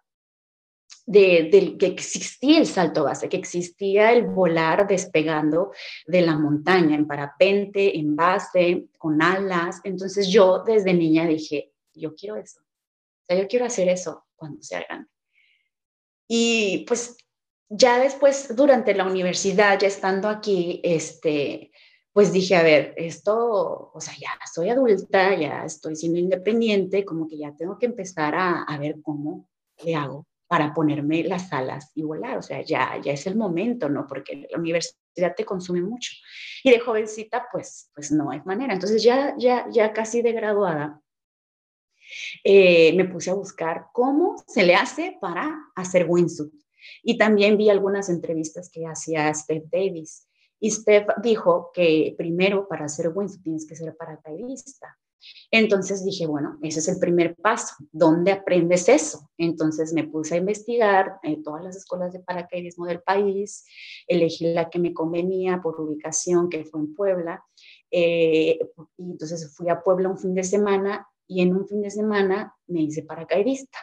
de, que existía el salto base, que existía el volar despegando de la montaña en parapente, en base, con alas. Entonces yo desde niña dije, yo quiero eso. O sea, yo quiero hacer eso cuando sea grande. Y pues ya después, durante la universidad, ya estando aquí, este, pues dije, a ver, esto, o sea, ya soy adulta, ya estoy siendo independiente, como que ya tengo que empezar a, a ver cómo le hago para ponerme las alas y volar. O sea, ya, ya es el momento, ¿no? Porque la universidad te consume mucho. Y de jovencita, pues, pues no hay manera. Entonces ya, ya, ya casi de graduada, eh, me puse a buscar cómo se le hace para hacer wingsuit. Y también vi algunas entrevistas que hacía Steph Davis. Y Steph dijo que primero para hacer wingsuit tienes que ser paracaidista. Entonces dije, bueno, ese es el primer paso. ¿Dónde aprendes eso? Entonces me puse a investigar en todas las escuelas de paracaidismo del país, elegí la que me convenía por ubicación, que fue en Puebla. Eh, y entonces fui a Puebla un fin de semana y en un fin de semana me hice paracaidista.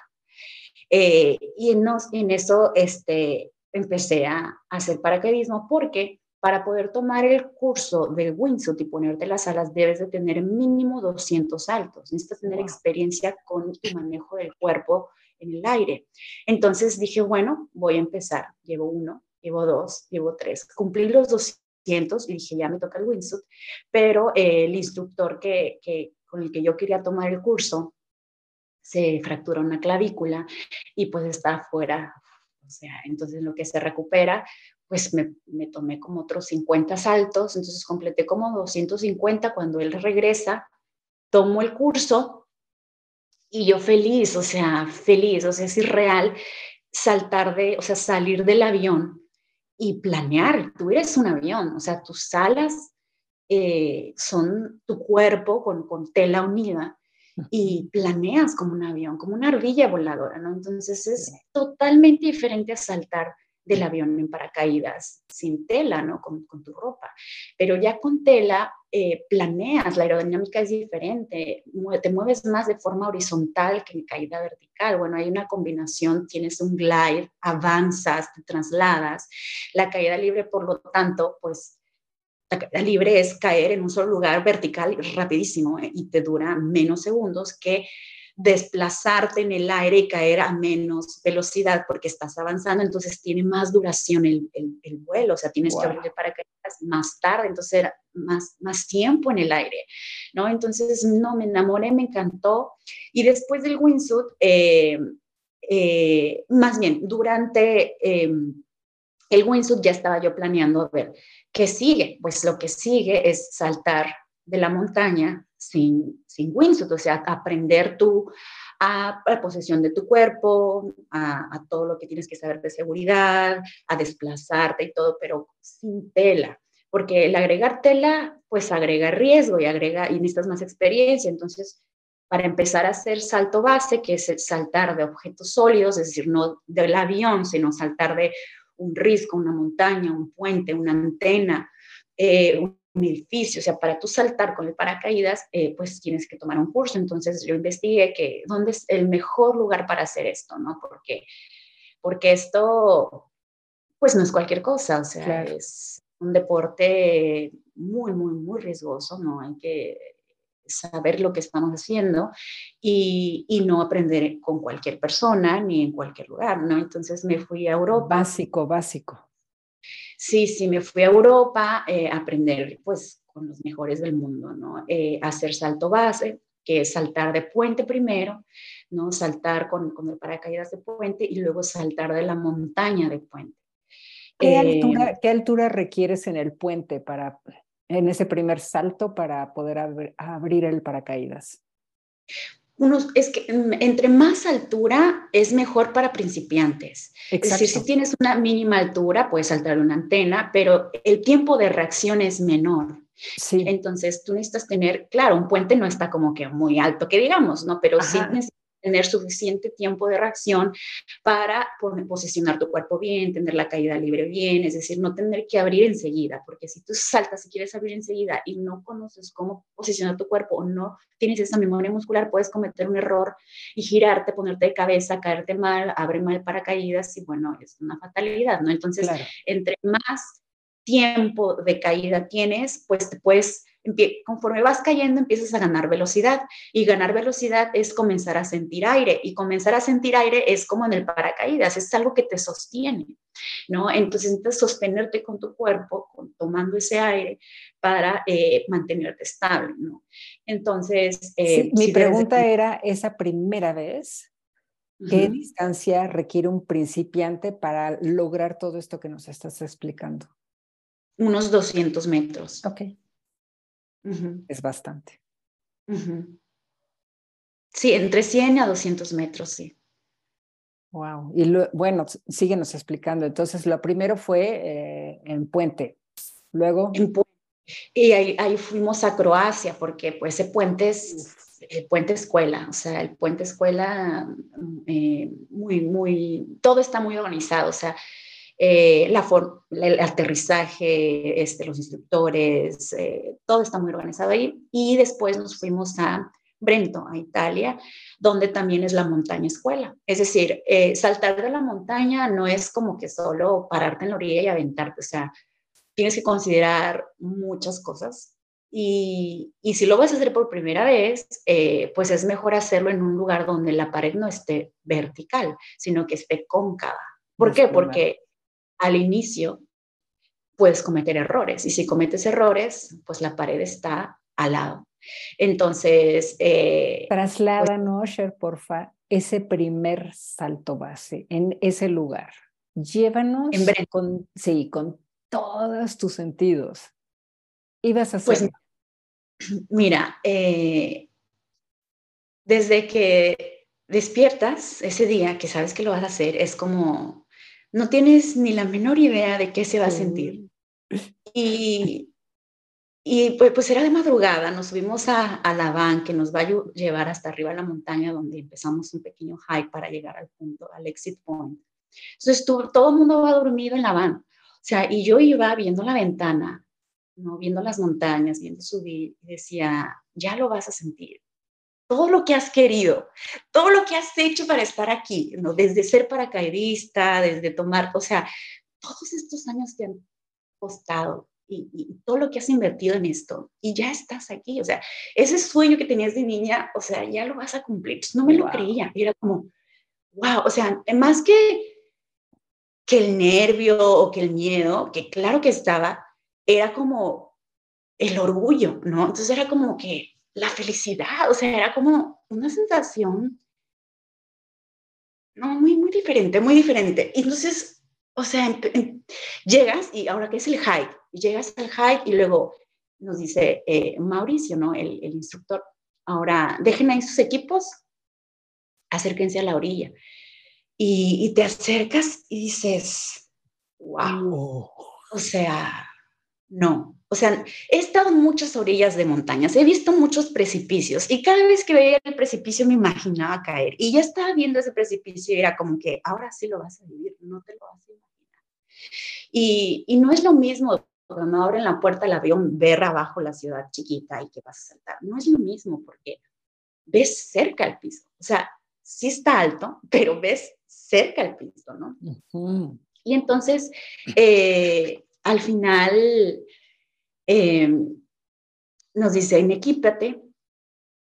Eh, y en, en, eso este, empecé a, hacer paracaidismo porque para poder tomar el curso del wingsuit y ponerte las alas, debes de tener mínimo 200 saltos. Necesitas tener experiencia con tu manejo del cuerpo en el aire. Entonces dije, bueno, voy a empezar. Llevo uno, llevo dos, llevo tres. Cumplí los 200 y dije, ya me toca el wingsuit. Pero eh, el instructor que, que, con el que yo quería tomar el curso se fracturó una clavícula y pues está fuera. O sea, entonces lo que se recupera pues me, tomé como otros 50 saltos, entonces completé como 250 cuando él regresa, tomo el curso y yo feliz, o sea, feliz, o sea, es irreal saltar de, o sea, salir del avión y planear, tú eres un avión, o sea, tus alas eh, son tu cuerpo con, con tela unida y planeas como un avión, como una ardilla voladora, ¿no? Entonces es totalmente diferente a saltar del avión en paracaídas sin tela, ¿no? Con, tu ropa. Pero ya con tela eh, planeas, la aerodinámica es diferente, te mueves más de forma horizontal que en caída vertical. Bueno, hay una combinación, tienes un glide, avanzas, te trasladas. La caída libre, por lo tanto, pues la caída libre es caer en un solo lugar vertical rapidísimo ¿eh? y te dura menos segundos que desplazarte en el aire y caer a menos velocidad porque estás avanzando, entonces tiene más duración el, el, vuelo, o sea, tienes que abrir para caer más tarde, entonces era más, más tiempo en el aire, ¿no? Entonces, no, me enamoré, me encantó. Y después del wingsuit, eh, eh, más bien, durante em, el wingsuit ya estaba yo planeando a ver qué sigue. Pues lo que sigue es saltar de la montaña sin, sin wingsuit, o sea, aprender tú a, la posesión de tu cuerpo, a, todo lo que tienes que saber de seguridad, a desplazarte y todo, pero sin tela, porque el agregar tela, pues agrega riesgo y agrega, y necesitas más experiencia, entonces para empezar a hacer salto base, que es saltar de objetos sólidos, es decir, no del avión, sino saltar de un risco, una montaña, un puente, una antena, eh, un edificio, o sea, para tú saltar con el paracaídas, eh, pues tienes que tomar un curso. Entonces yo investigué que dónde es el mejor lugar para hacer esto, ¿no? Porque, porque esto, pues no es cualquier cosa, o sea, es un deporte muy, muy, muy riesgoso, ¿no? Hay que saber lo que estamos haciendo y, y, no aprender con cualquier persona ni en cualquier lugar, ¿no? Entonces me fui a Europa. Básico, básico. Sí, sí, me fui a Europa eh, a aprender pues con los mejores del mundo, ¿no? Eh, hacer salto base, que es saltar de puente primero, ¿no? Saltar con, con, el paracaídas de puente y luego saltar de la montaña de puente. ¿Qué, altura, eh, ¿Qué altura requieres en el puente para, en ese primer salto para poder abrir el paracaídas? Es que mm, entre más altura es mejor para principiantes. Es decir, si tienes una mínima altura, puedes saltar una antena, pero el tiempo de reacción es menor. Sí. Entonces, tú necesitas tener, claro, un puente no está como que muy alto, que digamos, ¿no? Pero sí necesitas tener suficiente tiempo de reacción para posicionar tu cuerpo bien, tener la caída libre bien, es decir, no tener que abrir enseguida, porque si tú saltas y quieres abrir enseguida y no conoces cómo posicionar tu cuerpo o no tienes esa memoria muscular, puedes cometer un error y girarte, ponerte de cabeza, caerte mal, abre mal paracaídas y bueno, es una fatalidad, ¿no? Entonces, entre más tiempo de caída tienes, pues te puedes conforme vas cayendo empiezas a ganar velocidad y ganar velocidad es comenzar a sentir aire y comenzar a sentir aire es como en el paracaídas, es algo que te sostiene, ¿no? Entonces necesitas sostenerte con tu cuerpo, tomando ese aire para eh, mantenerte estable, ¿no? Entonces... Eh, mi pregunta era, esa primera vez, ¿Qué distancia requiere un principiante para lograr todo esto que nos estás explicando? Unos 200 metros. Ok. Es bastante. Sí, entre 100 a 200 metros, sí. Wow. Y bueno, síguenos explicando. Entonces, lo primero fue eh, en Puente. Luego. En Y ahí, ahí, fuimos a Croacia porque pues ese puente es el puente escuela, o sea, el puente escuela, eh, muy, muy, todo está muy organizado, o sea, eh, la el aterrizaje, este, los instructores, eh, todo está muy organizado ahí. Y después nos fuimos a Brento, a Italia, donde también es la montaña escuela. Es decir, saltar de la montaña no es como que solo pararte en la orilla y aventarte, o sea, tienes que considerar muchas cosas y, y, si lo vas a hacer por primera vez, eh, pues es mejor hacerlo en un lugar donde la pared no esté vertical, sino que esté cóncava. ¿Por qué? Porque al inicio puedes cometer errores y si cometes errores, pues la pared está al lado. Entonces... Eh, Trasládanos, Sher, porfa, ese primer salto base en ese lugar. Llévanos con, sí, con todos tus sentidos. Ibas a pues hacer. Mira, eh, desde que despiertas ese día, que sabes que lo vas a hacer, es como, no tienes ni la menor idea de qué se va a sentir. Y, y pues, pues, era de madrugada, nos subimos a, la van que nos va a llevar hasta arriba a la montaña donde empezamos un pequeño hike para llegar al punto, al exit point. Entonces todo el mundo va dormido en la van. O sea, y yo iba viendo la ventana ¿no? viendo las montañas, viendo subir, y decía, ya lo vas a sentir. Todo lo que has querido, todo lo que has hecho para estar aquí, ¿no? desde ser paracaidista, desde tomar, o sea, todos estos años que han costado y, todo lo que has invertido en esto, y ya estás aquí, o sea, ese sueño que tenías de niña, o sea, ya lo vas a cumplir. no me lo creía, era como, wow, o sea, más que, que el nervio o que el miedo, que claro que estaba, era como el orgullo, ¿no? Entonces era como que la felicidad, o sea, era como una sensación, no, muy, muy diferente, muy diferente. Entonces, o sea, llegas y ahora que es el hike, llegas al hike y luego nos dice eh, Mauricio, ¿no? El, instructor, ahora dejen ahí sus equipos, acérquense a la orilla. Y, y te acercas y dices, wow, o sea, no. O sea, he estado en muchas orillas de montañas, he visto muchos precipicios y cada vez que veía el precipicio me imaginaba caer y ya estaba viendo ese precipicio y era como que ahora sí lo vas a vivir, no te lo vas a imaginar. Y, y no es lo mismo cuando abren la puerta del avión, ver abajo la ciudad chiquita y que vas a saltar. No es lo mismo porque ves cerca el piso. O sea, sí está alto, pero ves cerca el piso, ¿no? Y entonces, eh, al final eh, nos dicen, equípate,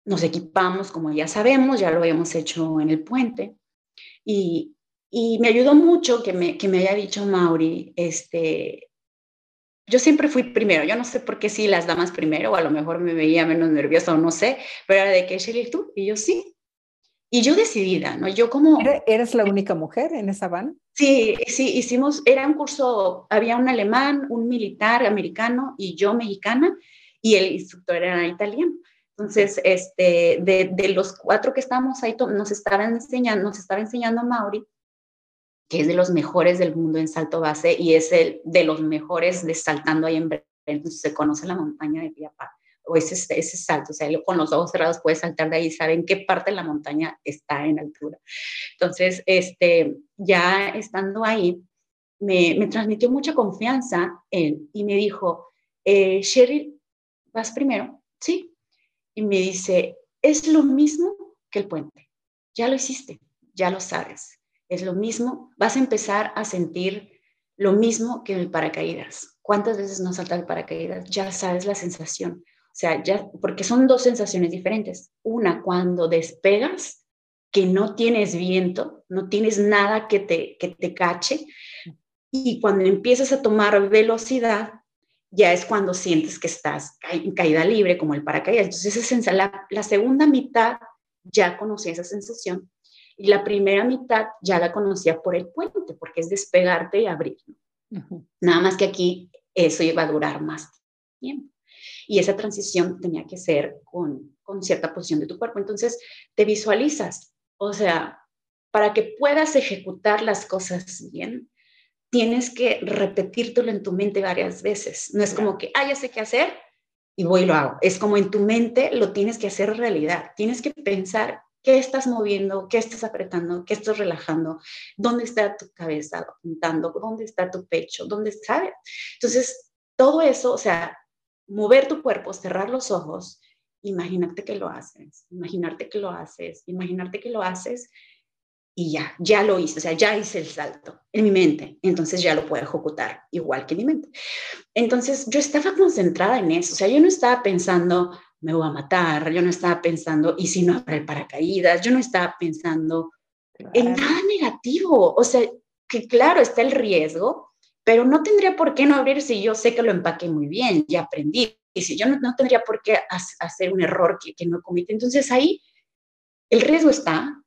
nos equipamos, como ya sabemos, ya lo habíamos hecho en el puente, y, me ayudó mucho que me, que me haya dicho Mauri, este, yo siempre fui primero, yo no sé por qué sí las damas primero, o a lo mejor me veía menos nerviosa o no sé, pero era de que Shelly tú, y yo sí, y yo decidida, ¿no? Yo como... ¿Eres la única mujer en esa van? Sí, sí, hicimos, era un curso, había un alemán, un militar americano y yo mexicana, y el instructor era italiano. Entonces, este, de, de los cuatro que estábamos ahí, nos estaban enseñando, nos estaba enseñando Mauri, que es de los mejores del mundo en salto base y es el de los mejores de saltando ahí en entonces se conoce la montaña de Piapá o ese, ese salto, o sea, con los ojos cerrados puedes saltar de ahí, saben qué parte de la montaña está en altura. Entonces, este, ya estando ahí, me, me transmitió mucha confianza él y me dijo, eh, Sherry, ¿vas primero? Sí. Y me dice, es lo mismo que el puente, ya lo hiciste, ya lo sabes, es lo mismo, vas a empezar a sentir lo mismo que el paracaídas. ¿Cuántas veces no salta el paracaídas? Ya sabes la sensación. O sea, ya, porque son dos sensaciones diferentes. Una, cuando despegas, que no tienes viento, no tienes nada que te, que te cache, y cuando empiezas a tomar velocidad, ya es cuando sientes que estás en caída libre, como el paracaídas. Entonces, esa la, la segunda mitad ya conocía esa sensación y la primera mitad ya la conocía por el puente, porque es despegarte y abrir. Nada más que aquí eso iba a durar más tiempo y esa transición tenía que ser con, con cierta posición de tu cuerpo. Entonces, te visualizas, o sea, para que puedas ejecutar las cosas bien, tienes que repetírtelo en tu mente varias veces. No es como que, ah, ya sé qué hacer y voy y lo hago. Es como en tu mente lo tienes que hacer realidad. Tienes que pensar qué estás moviendo, qué estás apretando, qué estás relajando, dónde está tu cabeza apuntando, dónde está tu pecho, dónde está. Entonces, todo eso, o sea, mover tu cuerpo, cerrar los ojos, imagínate que lo haces, imaginarte que lo haces, imaginarte que lo haces y ya, ya lo hice, o sea, ya hice el salto en mi mente, entonces ya lo puedo ejecutar igual que en mi mente. Entonces yo estaba concentrada en eso, o sea, yo no estaba pensando, me voy a matar, yo no estaba pensando, ¿y si no abre el paracaídas? Yo no estaba pensando en nada negativo, o sea, que claro, está el riesgo, pero no tendría por qué no abrir si yo sé que lo empaqué muy bien, ya aprendí, y si yo no, tendría por qué hacer un error que, que no cometí. Entonces ahí el riesgo está,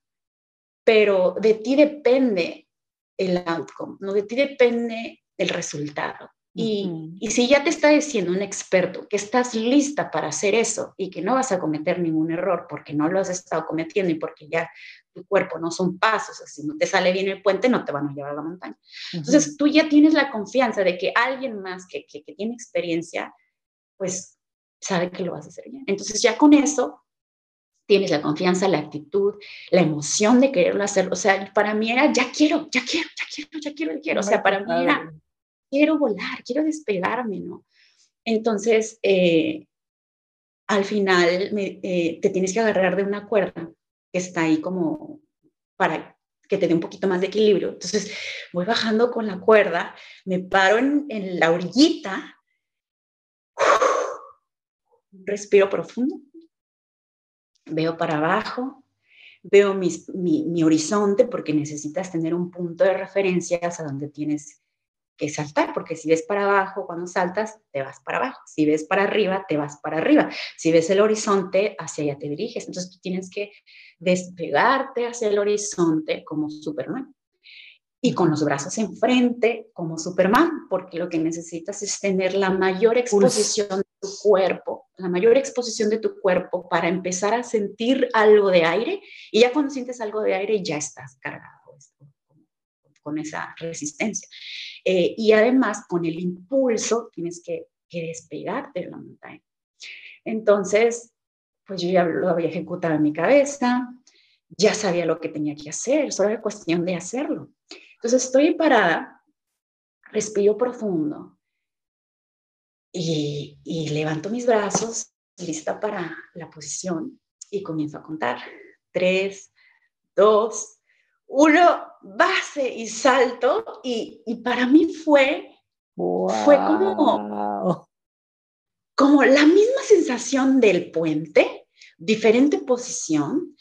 pero de ti depende el outcome, no de ti depende el resultado. Y, y, si ya te está diciendo un experto que estás lista para hacer eso y que no vas a cometer ningún error porque no lo has estado cometiendo y porque ya tu cuerpo no son pasos, si no te sale bien el puente no te van a llevar a la montaña. Entonces tú ya tienes la confianza de que alguien más que, que, que tiene experiencia, pues sabe que lo vas a hacer bien. Entonces ya con eso tienes la confianza, la actitud, la emoción de quererlo hacer. O sea, para mí era, ya quiero, ya quiero, ya quiero, ya quiero, ya quiero. O sea, para mí era, quiero volar, quiero despegarme, ¿no? Entonces, eh, al final eh, te tienes que agarrar de una cuerda que está ahí como para que te dé un poquito más de equilibrio. Entonces, voy bajando con la cuerda, me paro en, la orillita, respiro profundo veo para abajo, veo mi, mi, horizonte porque necesitas tener un punto de referencia a donde tienes que saltar, porque si ves para abajo, cuando saltas, te vas para abajo. Si ves para arriba, te vas para arriba. Si ves el horizonte, hacia allá te diriges. Entonces tú tienes que despegarte hacia el horizonte como Superman y con los brazos enfrente como Superman, porque lo que necesitas es tener la mayor exposición de tu cuerpo, la mayor exposición de tu cuerpo para empezar a sentir algo de aire y ya cuando sientes algo de aire ya estás cargado con esa resistencia. Eh, y además con el impulso tienes que, que despegarte de la montaña. Entonces, pues yo ya lo había ejecutado en mi cabeza, ya sabía lo que tenía que hacer, solo era cuestión de hacerlo. Entonces estoy parada, respiro profundo y, levanto mis brazos, lista para la posición y comienzo a contar. Tres, dos, uno, base y salto. Y, para mí fue, fue como, como la misma sensación del puente, diferente posición,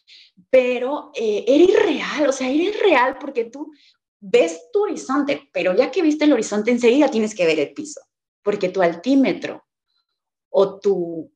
pero eh, era irreal, o sea, era irreal porque tú ves tu horizonte, pero ya que viste el horizonte, enseguida tienes que ver el piso, porque tu altímetro o tu,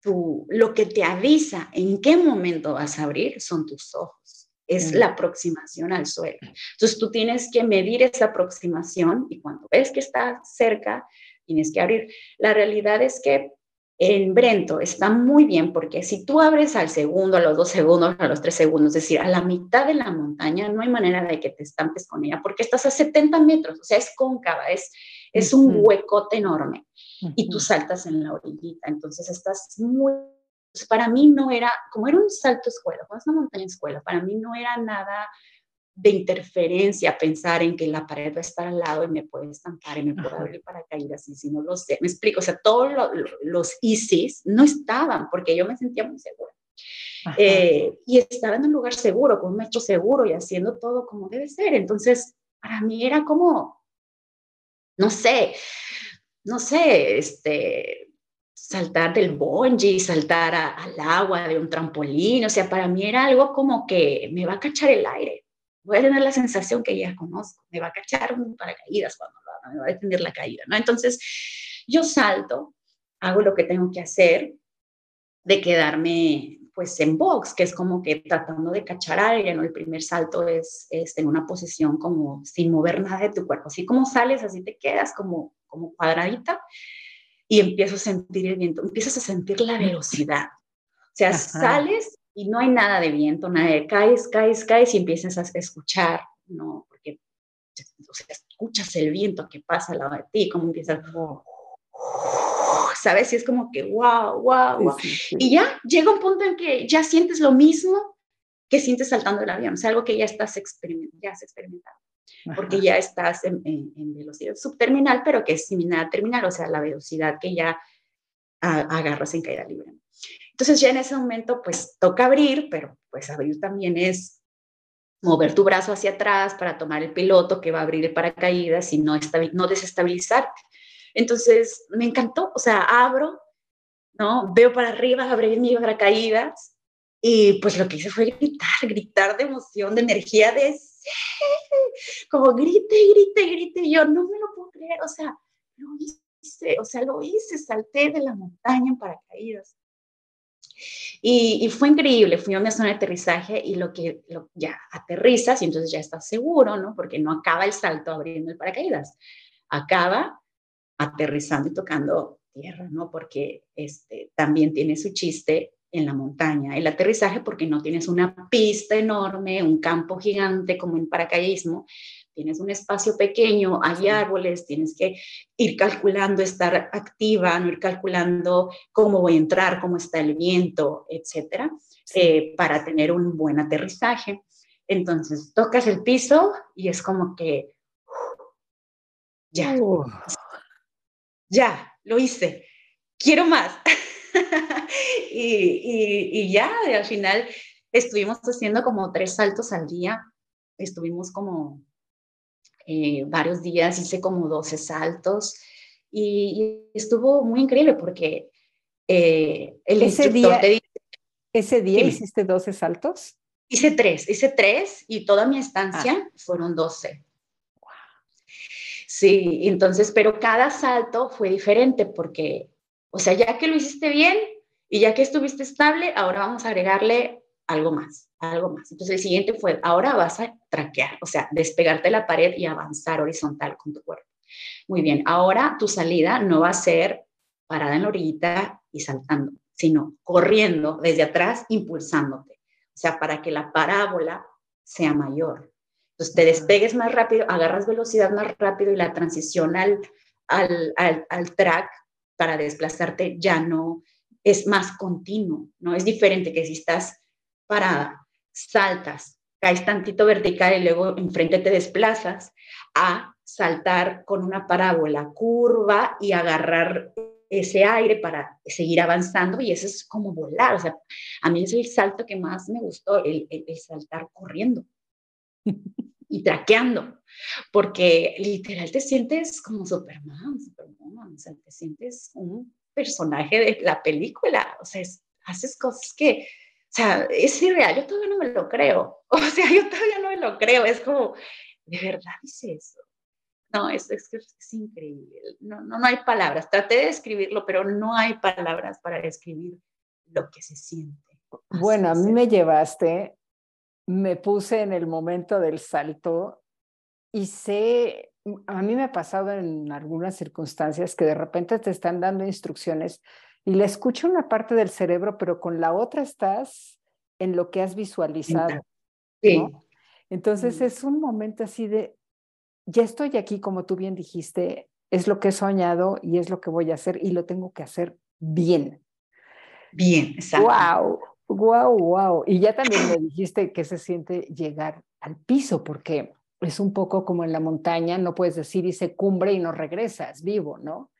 tu, lo que te avisa en qué momento vas a abrir son tus ojos. Es la aproximación al suelo. Entonces tú tienes que medir esa aproximación y cuando ves que está cerca, tienes que abrir. La realidad es que en Brento está muy bien porque si tú abres al segundo, a los dos segundos, a los tres segundos, es decir, a la mitad de la montaña, no hay manera de que te estampes con ella porque estás a 70 metros, o sea, es cóncava, es, es un huecote enorme y tú saltas en la orillita, entonces estás muy... Para mí no era, como era un salto escuela, como es una montaña escuela, para mí no era nada de interferencia, pensar en que la pared va a estar al lado y me puede estampar y me puede abrir paracaídas y si no lo sé, me explico, o sea, todos los ISIS no estaban porque yo me sentía muy segura. Eh, y estaba en un lugar seguro, con un metro seguro y haciendo todo como debe ser. Entonces, para mí era como, no sé, no sé, este, saltar del bungee, saltar al agua de un trampolín, o sea, para mí era algo como que me va a cachar el aire voy a tener la sensación que ya conozco, me va a cachar un paracaídas cuando lo me va a detener la caída, ¿no? Entonces, yo salto, hago lo que tengo que hacer, de quedarme pues en box, que es como que tratando de cachar aire, ¿no? El primer salto es, es, en una posición como sin mover nada de tu cuerpo, así como sales, así te quedas como, como cuadradita y empiezo a sentir el viento, empiezas a sentir la velocidad. O sea, sales y no hay nada de viento, nada de caes, caes, caes y empiezas a escuchar, ¿no? Porque escuchas el viento que pasa al lado de ti, como empieza, ¿sabes? Y es como que, wow, wow, wow. Y ya llega un punto en que ya sientes lo mismo que sientes saltando el avión, es algo que ya estás experimentando, ya has experimentado, porque ya estás en, velocidad subterminal, pero que es similar a terminal, o sea, la velocidad que ya agarras en caída libre. Entonces ya en ese momento, pues toca abrir, pero pues abrir también es mover tu brazo hacia atrás para tomar el piloto que va a abrir el paracaídas y no, no desestabilizarte. Entonces me encantó, o sea, abro, ¿no? Veo para arriba abrir mi paracaídas y pues lo que hice fue gritar, gritar de emoción, de energía, de como grite, grite, grite. Y yo no me lo puedo creer, o sea, lo hice, o sea, lo hice, salté de la montaña en paracaídas. Y, fue increíble, fui a una zona de aterrizaje y lo que ya aterrizas y entonces ya estás seguro, ¿no? Porque no acaba el salto abriendo el paracaídas, acaba aterrizando y tocando tierra, ¿no? Porque este, también tiene su chiste en la montaña. El aterrizaje porque no tienes una pista enorme, un campo gigante como en paracaidismo, tienes un espacio pequeño, hay árboles, tienes que ir calculando, estar activa, no ir calculando cómo voy a entrar, cómo está el viento, etcétera, eh, para tener un buen aterrizaje. Entonces, tocas el piso y es como que ya, ya, lo hice, quiero más. y, ya, al final estuvimos haciendo como tres saltos al día, estuvimos como eh, varios días, hice como 12 saltos y, estuvo muy increíble porque eh, el ese día, ¿Ese día hiciste 12 saltos? Hice tres, hice tres y toda mi estancia ah. fueron 12. Sí, entonces, pero cada salto fue diferente porque, o sea, ya que lo hiciste bien y ya que estuviste estable, ahora vamos a agregarle algo más, algo más. Entonces el siguiente fue, ahora vas a traquear, o sea, despegarte de la pared y avanzar horizontal con tu cuerpo. Muy bien, ahora tu salida no va a ser parada en la orillita y saltando, sino corriendo desde atrás, impulsándote. O sea, para que la parábola sea mayor. Entonces te despegues más rápido, agarras velocidad más rápido y la transición al, al, al track para desplazarte ya no es más continuo, ¿no? Es diferente que si estás parada, saltas, caes tantito vertical y luego enfrente te desplazas, a saltar con una parábola curva y agarrar ese aire para seguir avanzando y eso es como volar, o sea, a mí es el salto que más me gustó, el, saltar corriendo y traqueando, porque literal te sientes como Superman, Superman, o sea, te sientes un personaje de la película, o sea, haces cosas que, o sea, es irreal, yo todavía no me lo creo. O sea, yo todavía no me lo creo. Es como, ¿de verdad hice eso? No, es, es, es increíble. No, no, no hay palabras. Traté de describirlo, pero no hay palabras para describir lo que se siente. Bueno, a mí me llevaste, me puse en el momento del salto y sé, a mí me ha pasado en algunas circunstancias que de repente te están dando instrucciones y le escucho una parte del cerebro, pero con la otra estás en lo que has visualizado. Sí. Entonces es un momento así de, ya estoy aquí, como tú bien dijiste, es lo que he soñado y es lo que voy a hacer y lo tengo que hacer bien. Bien, exacto. Wow, wow, wow. Y ya también me dijiste que se siente llegar al piso, porque es un poco como en la montaña, no puedes decir y se cumbre y no regresas vivo, ¿no?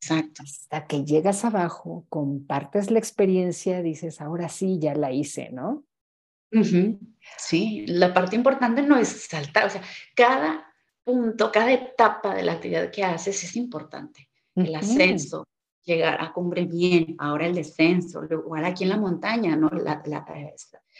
Exacto. Hasta que llegas abajo, compartes la experiencia, dices, ahora sí, ya la hice, ¿no? Sí, la parte importante no es saltar, o sea, cada punto, cada etapa de la actividad que haces es importante. El ascenso, llegar a cumbre bien, ahora el descenso, igual aquí en la montaña, ¿no? La,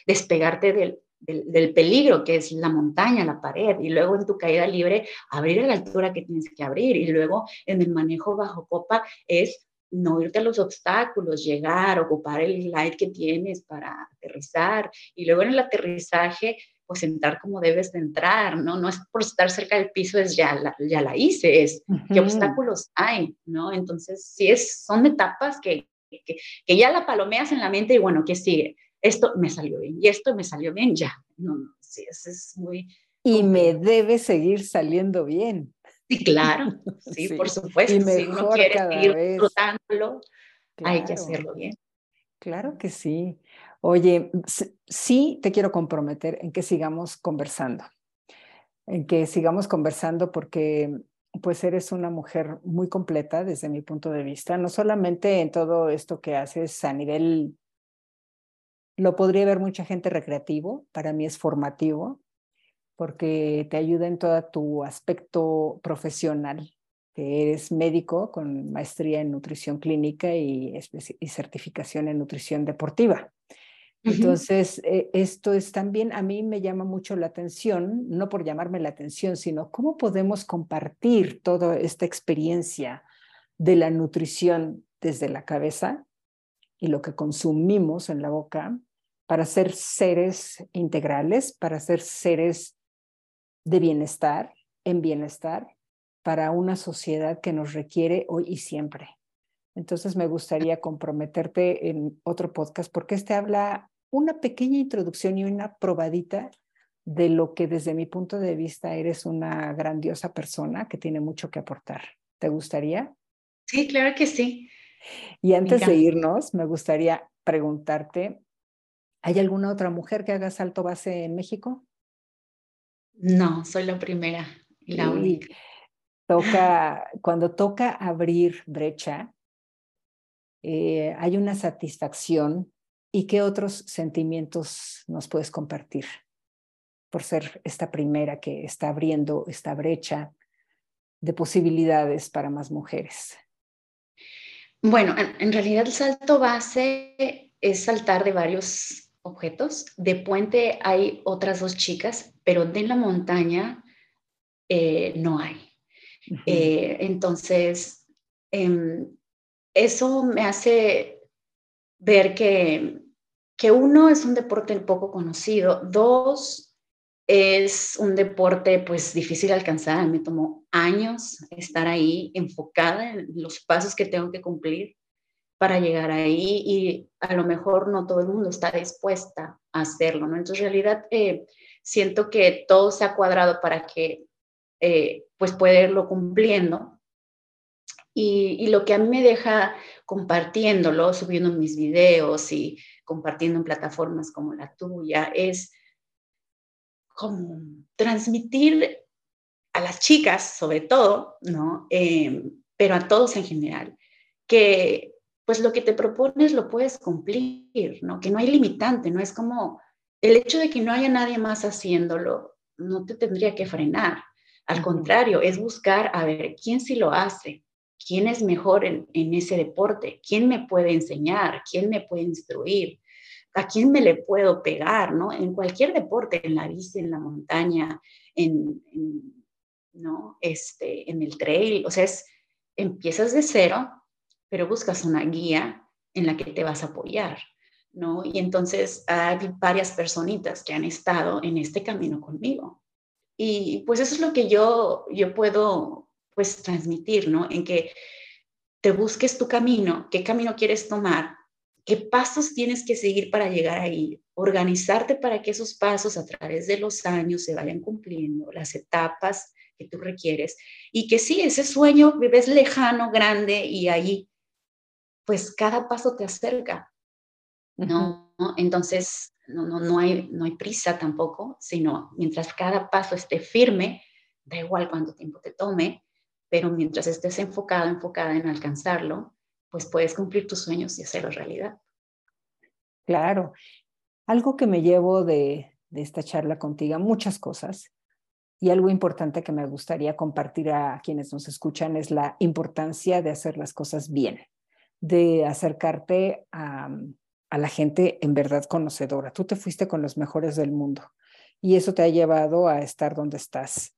despegarte del, del, peligro que es la montaña, la pared, y luego en tu caída libre abrir a la altura que tienes que abrir, y luego en el manejo bajo copa es no irte a los obstáculos, llegar, ocupar el light que tienes para aterrizar, y luego en el aterrizaje pues entrar como debes de entrar, ¿no? No es por estar cerca del piso, es ya la, ya la hice, es qué obstáculos hay, ¿no? Entonces, sí, es, son etapas que, que, que, ya la palomeas en la mente y bueno, ¿qué sigue? esto me salió bien y esto me salió bien, ya. No, no, sí, es, es muy, Y me debe seguir saliendo bien. Sí, claro, sí, por supuesto. si uno quiere seguir disfrutándolo, hay que hacerlo bien. Claro que sí. Oye, sí te quiero comprometer en que sigamos conversando, en que sigamos conversando porque pues eres una mujer muy completa desde mi punto de vista, no solamente en todo esto que haces a nivel, lo podría ver mucha gente recreativo, para mí es formativo, porque te ayuda en todo tu aspecto profesional, que eres médico con maestría en nutrición clínica y, y certificación en nutrición deportiva. Entonces, eh, esto es también, a mí me llama mucho la atención, no por llamarme la atención, sino cómo podemos compartir toda esta experiencia de la nutrición desde la cabeza y lo que consumimos en la boca para ser seres integrales, para ser seres de bienestar, en bienestar, para una sociedad que nos requiere hoy y siempre. Entonces me gustaría comprometerte en otro podcast porque este habla una pequeña introducción y una probadita de lo que desde mi punto de vista eres una grandiosa persona que tiene mucho que aportar. ¿Te gustaría? Sí, claro que sí. Y antes de irnos, me gustaría preguntarte, ¿hay alguna otra mujer que haga salto base en México? No, soy la primera y la única. Toca, cuando toca abrir brecha, eh, hay una satisfacción ¿Y qué otros sentimientos nos puedes compartir por ser esta primera que está abriendo esta brecha de posibilidades para más mujeres? Bueno, en, realidad el salto base es saltar de varios objetos. De puente hay otras dos chicas, pero de la montaña eh, no hay. Eh, entonces, em, eso me hace ver que que uno es un deporte poco conocido, dos es un deporte pues difícil de alcanzar, me tomó años estar ahí enfocada en los pasos que tengo que cumplir para llegar ahí y a lo mejor no todo el mundo está dispuesta a hacerlo, ¿no? Entonces, en realidad, eh, siento que todo se ha cuadrado para que, eh, pues, poderlo cumpliendo. Y, y, lo que a mí me deja compartiéndolo, subiendo mis videos y compartiendo en plataformas como la tuya, es como transmitir a las chicas, sobre todo, ¿no? Em, pero a todos en general, que pues lo que te propones lo puedes cumplir, ¿no? Que no hay limitante, no es como el hecho de que no haya nadie más haciéndolo, no te tendría que frenar. Al contrario, es buscar a ver quién sí lo hace, quién es mejor en, ese deporte, quién me puede enseñar, quién me puede instruir, a quién me le puedo pegar, ¿no? En cualquier deporte, en la bici, en la montaña, en, ¿no? este, en el trail, o sea, es, empiezas de cero, pero buscas una guía en la que te vas a apoyar, ¿no? Y entonces hay varias personitas que han estado en este camino conmigo. Y pues eso es lo que yo, yo puedo pues transmitir, ¿no? En que te busques tu camino, qué camino quieres tomar, qué pasos tienes que seguir para llegar ahí, organizarte para que esos pasos a través de los años se vayan cumpliendo, las etapas que tú requieres y que sí, ese sueño ves lejano, grande y ahí, pues cada paso te acerca, ¿no? Entonces, no, no, no, hay, no hay prisa tampoco, sino mientras cada paso esté firme, da igual cuánto tiempo te tome, pero mientras estés enfocado, enfocada en alcanzarlo, pues puedes cumplir tus sueños y hacerlo realidad. Claro. Algo que me llevo de, de esta charla contigo, muchas cosas, y algo importante que me gustaría compartir a quienes nos escuchan es la importancia de hacer las cosas bien, de acercarte a, a la gente en verdad conocedora. Tú te fuiste con los mejores del mundo y eso te ha llevado a estar donde estás.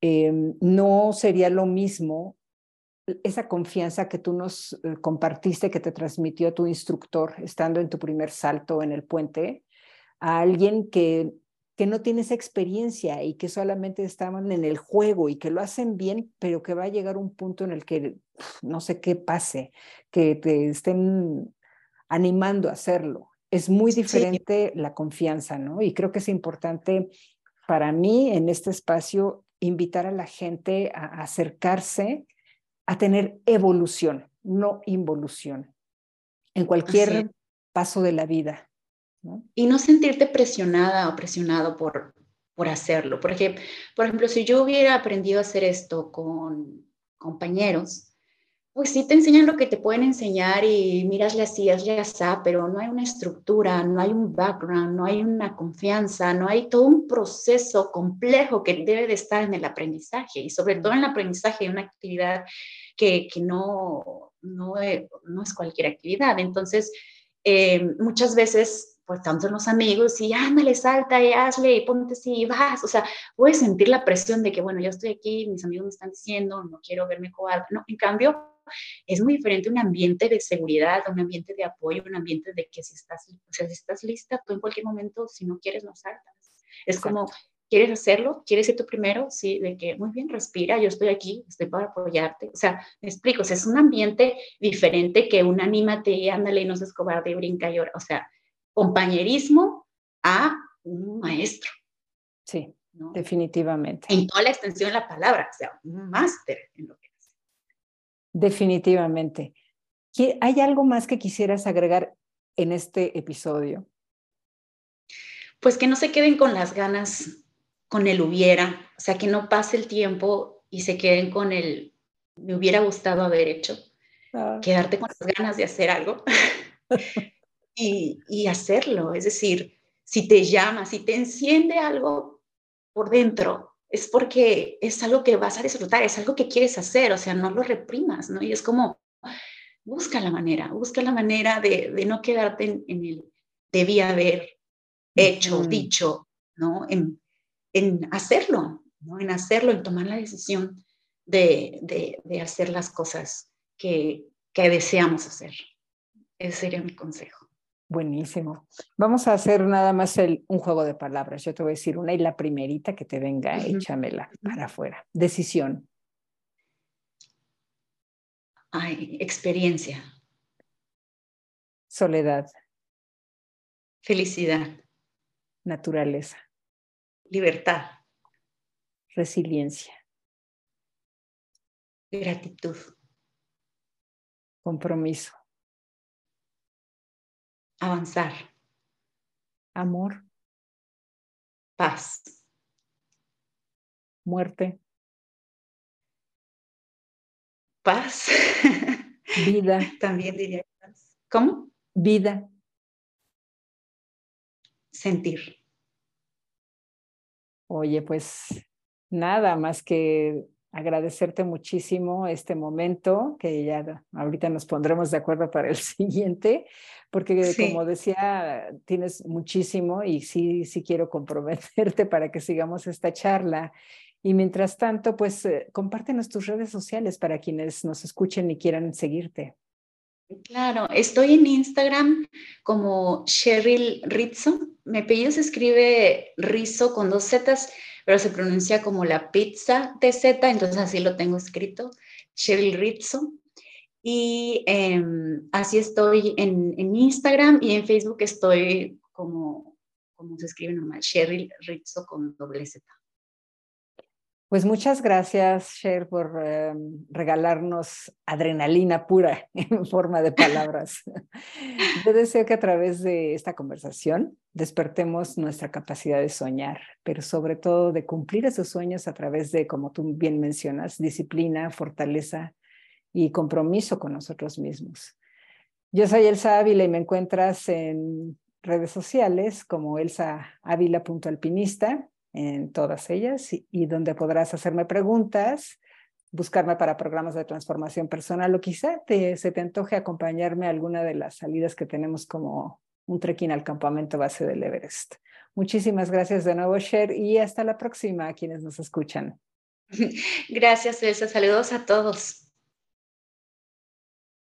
Em, no sería lo mismo esa confianza que tú nos eh, compartiste, que te transmitió tu instructor estando en tu primer salto en el puente, a alguien que, que no tiene esa experiencia y que solamente estaban en el juego y que lo hacen bien, pero que va a llegar un punto en el que no sé qué pase, que te estén animando a hacerlo. Es muy diferente la confianza, ¿no? Y creo que es importante para mí en este espacio invitar a la gente a acercarse a tener evolución, no involución, en cualquier paso de la vida. Y no sentirte presionada o presionado por, por hacerlo. Porque, por ejemplo, si yo hubiera aprendido a hacer esto con compañeros, pues sí te enseñan lo que te pueden enseñar y miras así, hazle así, pero no hay una estructura, no hay un background, no hay una confianza, no hay todo un proceso complejo que debe de estar en el aprendizaje y sobre todo en el aprendizaje de una actividad que, que no, no, es, no, es cualquier actividad. Entonces, eh, muchas veces, pues tanto los amigos y ándale, salta y hazle y ponte así y vas, o sea, puedes sentir la presión de que, bueno, yo estoy aquí, mis amigos me están diciendo, no quiero verme cobarde, no, en cambio, es muy diferente un ambiente de seguridad, un ambiente de apoyo, un ambiente de que si estás, o sea, si estás lista, tú en cualquier momento, si no quieres, no saltas. Es como, ¿quieres hacerlo? ¿Quieres ser tú primero? Sí, de que, muy bien, respira, yo estoy aquí, estoy para apoyarte. O sea, me explico, o sea, es un ambiente diferente que un anímate y ándale y no seas cobarde y brinca y llora. O sea, compañerismo a un maestro. Sí, definitivamente. En toda la extensión de la palabra, o sea, un máster en lo que Definitivamente. ¿Hay algo más que quisieras agregar en este episodio? Pues que no se queden con las ganas, con el hubiera, o sea, que no pase el tiempo y se queden con el me hubiera gustado haber hecho. Ah. Quedarte con las ganas de hacer algo y, y hacerlo. Es decir, si te llama, si te enciende algo por dentro, es porque es algo que vas a disfrutar, es algo que quieres hacer, o sea, no lo reprimas, ¿no? Y es como, busca la manera, busca la manera de, de no quedarte en, el debí haber hecho, dicho, ¿no? En, en, hacerlo, ¿no? En hacerlo, en tomar la decisión de, de, de hacer las cosas que, que deseamos hacer. Ese sería mi consejo. Buenísimo. Vamos a hacer nada más el, un juego de palabras. Yo te voy a decir una y la primerita que te venga, échamela para afuera. Decisión. Ay, experiencia. Soledad. Felicidad. Naturaleza. Libertad. Resiliencia. Gratitud. Compromiso. Avanzar. Amor. Paz. Muerte. Paz. Vida. También diría paz. ¿Cómo? Vida. Sentir. Oye, pues nada más que agradecerte muchísimo este momento, que ya ahorita nos pondremos de acuerdo para el siguiente, porque como decía, tienes muchísimo y sí, sí quiero comprometerte para que sigamos esta charla. Y mientras tanto, pues eh, compártenos tus redes sociales para quienes nos escuchen y quieran seguirte. Claro, estoy en Instagram como Cheryl Rizzo. Mi apellido se escribe Rizzo con dos Zetas pero se pronuncia como la pizza de Z, entonces así lo tengo escrito, Cheryl Rizzo. Y em, así estoy en, en, Instagram y en Facebook estoy como, como se escribe normal, Cheryl Rizzo con doble Z. Pues muchas gracias, Cher, por em, regalarnos adrenalina pura en forma de palabras. Yo deseo que a través de esta conversación despertemos nuestra capacidad de soñar, pero sobre todo de cumplir esos sueños a través de, como tú bien mencionas, disciplina, fortaleza y compromiso con nosotros mismos. Yo soy Elsa Ávila y me encuentras en redes sociales como elsaávila.alpinista en todas ellas y, donde podrás hacerme preguntas, buscarme para programas de transformación personal o quizá te, se te antoje acompañarme a alguna de las salidas que tenemos como un trekking al campamento base del Everest. Muchísimas gracias de nuevo, Cher, y hasta la próxima a quienes nos escuchan. Gracias, Elsa. Saludos a todos.